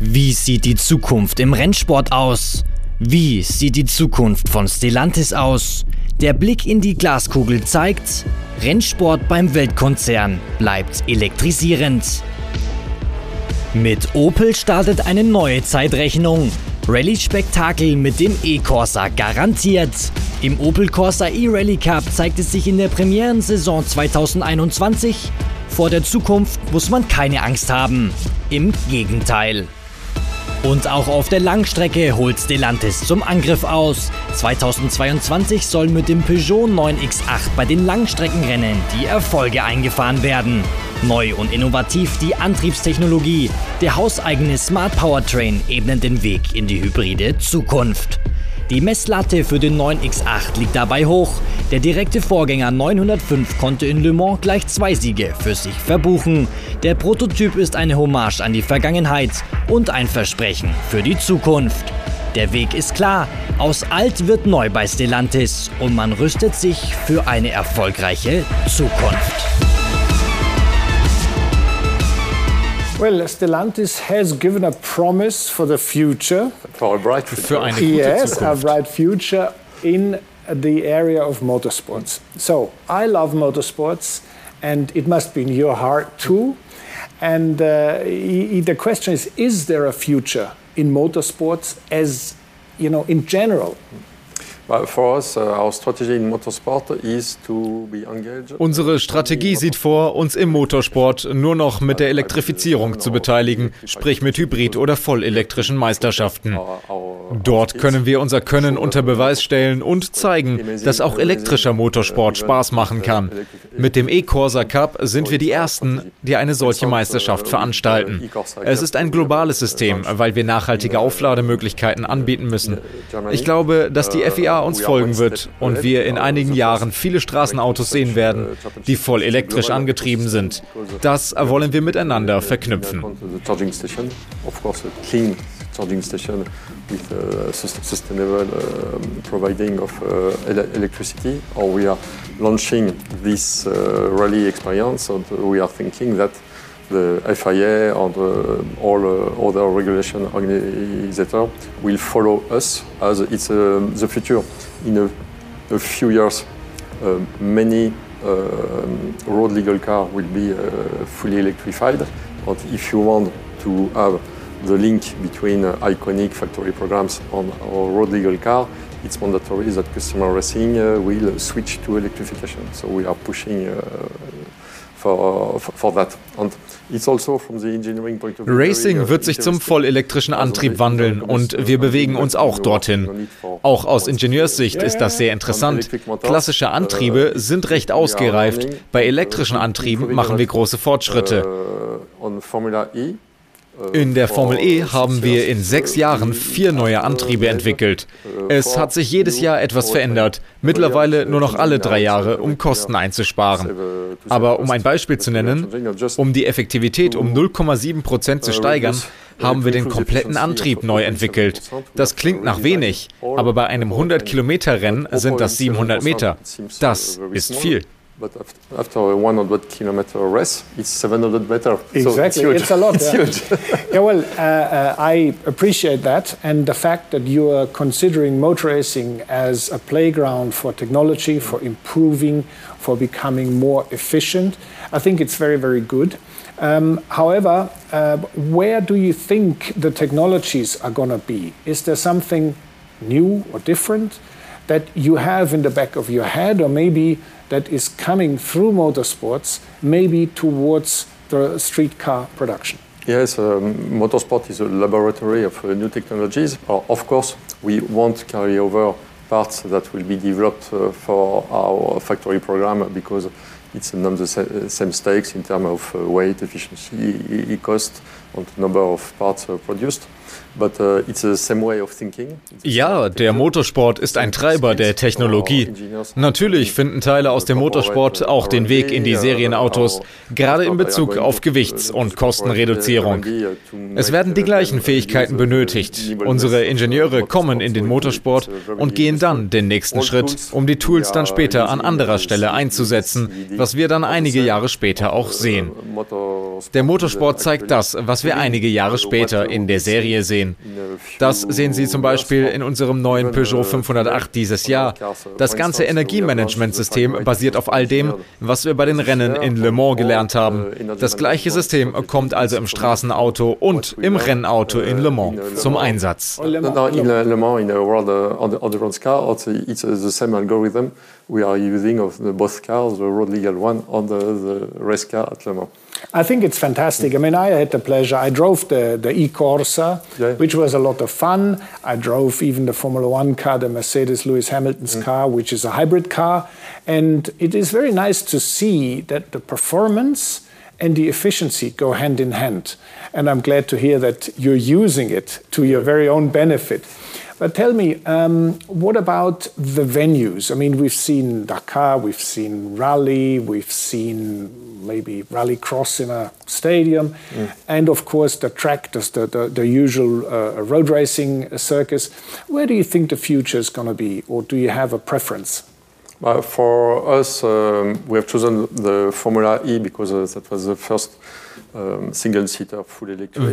Speaker 17: Wie sieht die Zukunft im Rennsport aus? Wie sieht die Zukunft von Stellantis aus? Der Blick in die Glaskugel zeigt, Rennsport beim Weltkonzern bleibt elektrisierend. Mit Opel startet eine neue Zeitrechnung. Rallye-Spektakel mit dem E-Corsa garantiert. Im Opel Corsa E-Rally Cup zeigt es sich in der Premierensaison 2021. Vor der Zukunft muss man keine Angst haben. Im Gegenteil. Und auch auf der Langstrecke holt Stellantis zum Angriff aus. 2022 soll mit dem Peugeot 9X8 bei den Langstreckenrennen die Erfolge eingefahren werden. Neu und innovativ die Antriebstechnologie. Der hauseigene Smart Powertrain ebnet den Weg in die hybride Zukunft. Die Messlatte für den 9X8 liegt dabei hoch. Der direkte Vorgänger 905 konnte in Le Mans gleich zwei Siege für sich verbuchen. Der Prototyp ist eine Hommage an die Vergangenheit und ein Versprechen für die Zukunft. Der Weg ist klar, aus alt wird neu bei Stellantis und man rüstet sich für eine erfolgreiche Zukunft.
Speaker 3: Well, Stellantis has given a promise for the future.
Speaker 16: For a bright
Speaker 15: Für eine gute
Speaker 3: yes,
Speaker 15: Zukunft.
Speaker 3: a bright future in the area of motorsports. So I love motorsports, and it must be in your heart too. And uh, i- i- the question is: Is there a future in motorsports, as you know, in general?
Speaker 15: Unsere Strategie sieht vor, uns im Motorsport nur noch mit der Elektrifizierung zu beteiligen, sprich mit Hybrid- oder vollelektrischen Meisterschaften. Dort können wir unser Können unter Beweis stellen und zeigen, dass auch elektrischer Motorsport Spaß machen kann. Mit dem E-Corsa Cup sind wir die Ersten, die eine solche Meisterschaft veranstalten. Es ist ein globales System, weil wir nachhaltige Auflademöglichkeiten anbieten müssen. Ich glaube, dass die FIA uns folgen wird und wir in einigen Jahren viele Straßenautos sehen werden, die voll elektrisch angetrieben sind. Das wollen wir miteinander verknüpfen.
Speaker 16: charging station. With uh, sustainable um, providing of uh, electricity, or we are launching this uh, rally experience, and we are thinking that the FIA and uh, all uh, other regulation organizers will follow us as it's um, the future. In a, a few years, uh, many um, road legal cars will be fully electrified. And if you want to have the link between uh, iconic factory programs on our road legal car, it's mandatory that customer racing uh, will switch to electrification. So we are pushing uh, for, for that. And
Speaker 15: also Racing wird sich zum vollelektrischen Antrieb wandeln und wir bewegen uns auch dorthin. Auch aus Ingenieurssicht ist das sehr interessant. Klassische Antriebe sind recht ausgereift. Bei elektrischen Antrieben machen wir große Fortschritte. In der Formel E haben wir in sechs Jahren vier neue Antriebe entwickelt. Es hat sich jedes Jahr etwas verändert, mittlerweile nur noch alle drei Jahre, um Kosten einzusparen. Aber um ein Beispiel zu nennen, um die Effektivität um 0,7 Prozent zu steigern, haben wir den kompletten Antrieb neu entwickelt. Das klingt nach wenig, aber bei einem 100-Kilometer-Rennen sind das 700 Meter. Das ist viel.
Speaker 16: But after a 100 kilometer race, it's 700 meter.
Speaker 3: Exactly,
Speaker 16: so
Speaker 3: it's, it's, a lot. it's huge. <laughs> yeah, well, uh, uh, I appreciate that, and the fact that you are considering motor racing as a playground for technology, for improving, for becoming more efficient. I think it's very, very good. Um, however, uh, where do you think the technologies are going to be? Is there something new or different that you have in the back of your head, or maybe that is coming through motorsports, maybe towards the street car production?
Speaker 16: Yes, um, motorsport is a laboratory of uh, new technologies. Uh, of course, we won't carry over parts that will be developed uh, for our factory program because it's not the same stakes in terms of uh, weight, efficiency, cost, and number of parts uh. Uh,
Speaker 15: ja, der Motorsport ist ein Treiber der Technologie. Natürlich finden Teile aus dem Motorsport auch den Weg in die Serienautos, gerade in Bezug auf Gewichts- und Kostenreduzierung. Es werden die gleichen Fähigkeiten benötigt. Unsere Ingenieure kommen in den Motorsport und gehen dann den nächsten Schritt, um die Tools dann später an anderer Stelle einzusetzen, was wir dann einige Jahre später auch sehen. Der Motorsport zeigt das, was wir einige Jahre später in der Serie sehen sehen. Das sehen Sie zum Beispiel in unserem neuen Peugeot 508 dieses Jahr. Das ganze Energiemanagementsystem basiert auf all dem, was wir bei den Rennen in Le Mans gelernt haben. Das gleiche System kommt also im Straßenauto und im Rennauto in Le Mans zum Einsatz. In Le Mans, in a World
Speaker 16: Endurance Car, it's the same algorithm we are using of the, both cars, the road legal one and the race car at Le Mans.
Speaker 3: I think it's fantastic. I mean, I had the pleasure. I drove the, the e-Corsa, yeah. which was a lot of fun. I drove even the Formula One car, the Mercedes Lewis Hamilton's mm. car, which is a hybrid car. And it is very nice to see that the performance and the efficiency go hand in hand. And I'm glad to hear that you're using it to your very own benefit. But tell me, um, what about the venues? I mean, we've seen Dakar, we've seen rally, we've seen maybe rallycross in a stadium, mm. and of course the track, the, the, the usual uh, road racing circus. Where do you think the future is going to be, or do you have a preference?
Speaker 16: For us, um, we have chosen the Formula E because uh, that was the first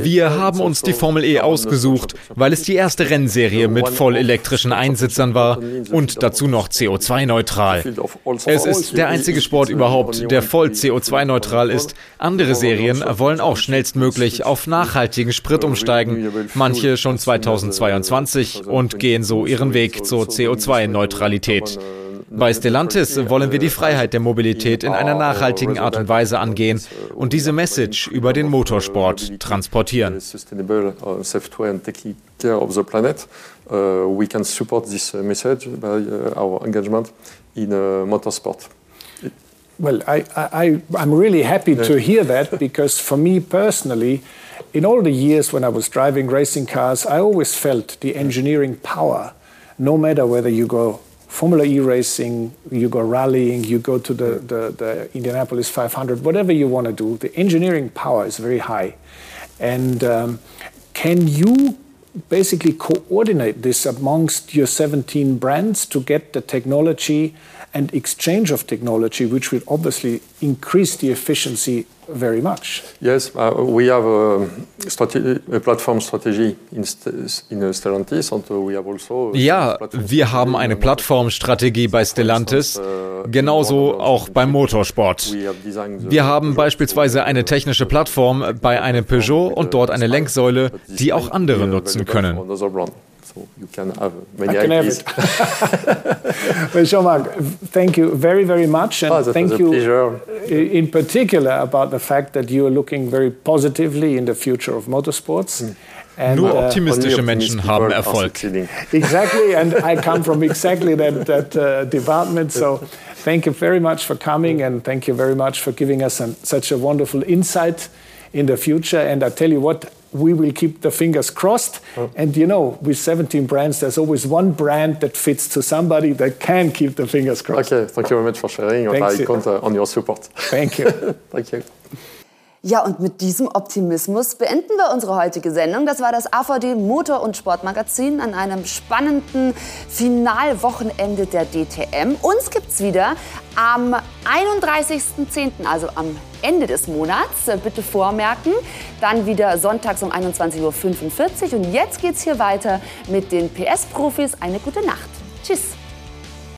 Speaker 15: Wir haben uns die Formel E ausgesucht, weil es die erste Rennserie mit vollelektrischen Einsitzern war und dazu noch CO2-neutral. Es ist der einzige Sport überhaupt, der voll CO2-neutral ist. Andere Serien wollen auch schnellstmöglich auf nachhaltigen Sprit umsteigen, manche schon 2022 und gehen so ihren Weg zur CO2-Neutralität. Bei Stellantis wollen wir die Freiheit der Mobilität in einer nachhaltigen Art und Weise angehen und diese Message über den Motorsport transportieren.
Speaker 16: We can support this message by our engagement in motorsport.
Speaker 3: Well, I, I, I'm really happy to hear that because for me personally, in all the years when I was driving racing cars, I always felt the engineering power, no matter whether you go Formula E racing, you go rallying, you go to the, the, the Indianapolis 500, whatever you want to do, the engineering power is very high. And um, can you basically coordinate this amongst your 17 brands to get the technology and exchange of technology, which will obviously increase the efficiency very much.
Speaker 16: Yes, uh, we have a, a, platform strategy in, in Stellantis and we have also
Speaker 15: Ja, wir haben eine Plattformstrategie bei Stellantis, genauso auch beim Motorsport. Wir haben beispielsweise eine technische Plattform bei einem Peugeot und dort eine Lenksäule, die auch andere nutzen können.
Speaker 16: So you can have many I can IPs.
Speaker 3: Have <laughs> well, Jean-Marc, thank you very, very much.
Speaker 16: And oh, thank you pleasure.
Speaker 3: in particular about the fact that you are looking very positively in the future of motorsports. Mm.
Speaker 15: And, Nur uh, optimistische uh, Menschen haben Erfolg. <laughs>
Speaker 3: Exactly, and I come from exactly that, that uh, department. So thank you very much for coming and thank you very much for giving us an, such a wonderful insight in the future. And I tell you what, we will keep the fingers crossed. Oh. And you know, with 17 brands, there's always one brand that fits to somebody that can keep the fingers crossed.
Speaker 16: Okay, thank you very much for sharing. And I count uh, on your support.
Speaker 3: Thank you. <laughs>
Speaker 16: thank you.
Speaker 1: Ja, und mit diesem Optimismus beenden wir unsere heutige Sendung. Das war das AVD Motor- und Sportmagazin an einem spannenden Finalwochenende der DTM. Uns gibt's wieder am 31.10., also am Ende des Monats. Bitte vormerken. Dann wieder sonntags um 21.45 Uhr. Und jetzt geht's hier weiter mit den PS-Profis. Eine gute Nacht. Tschüss.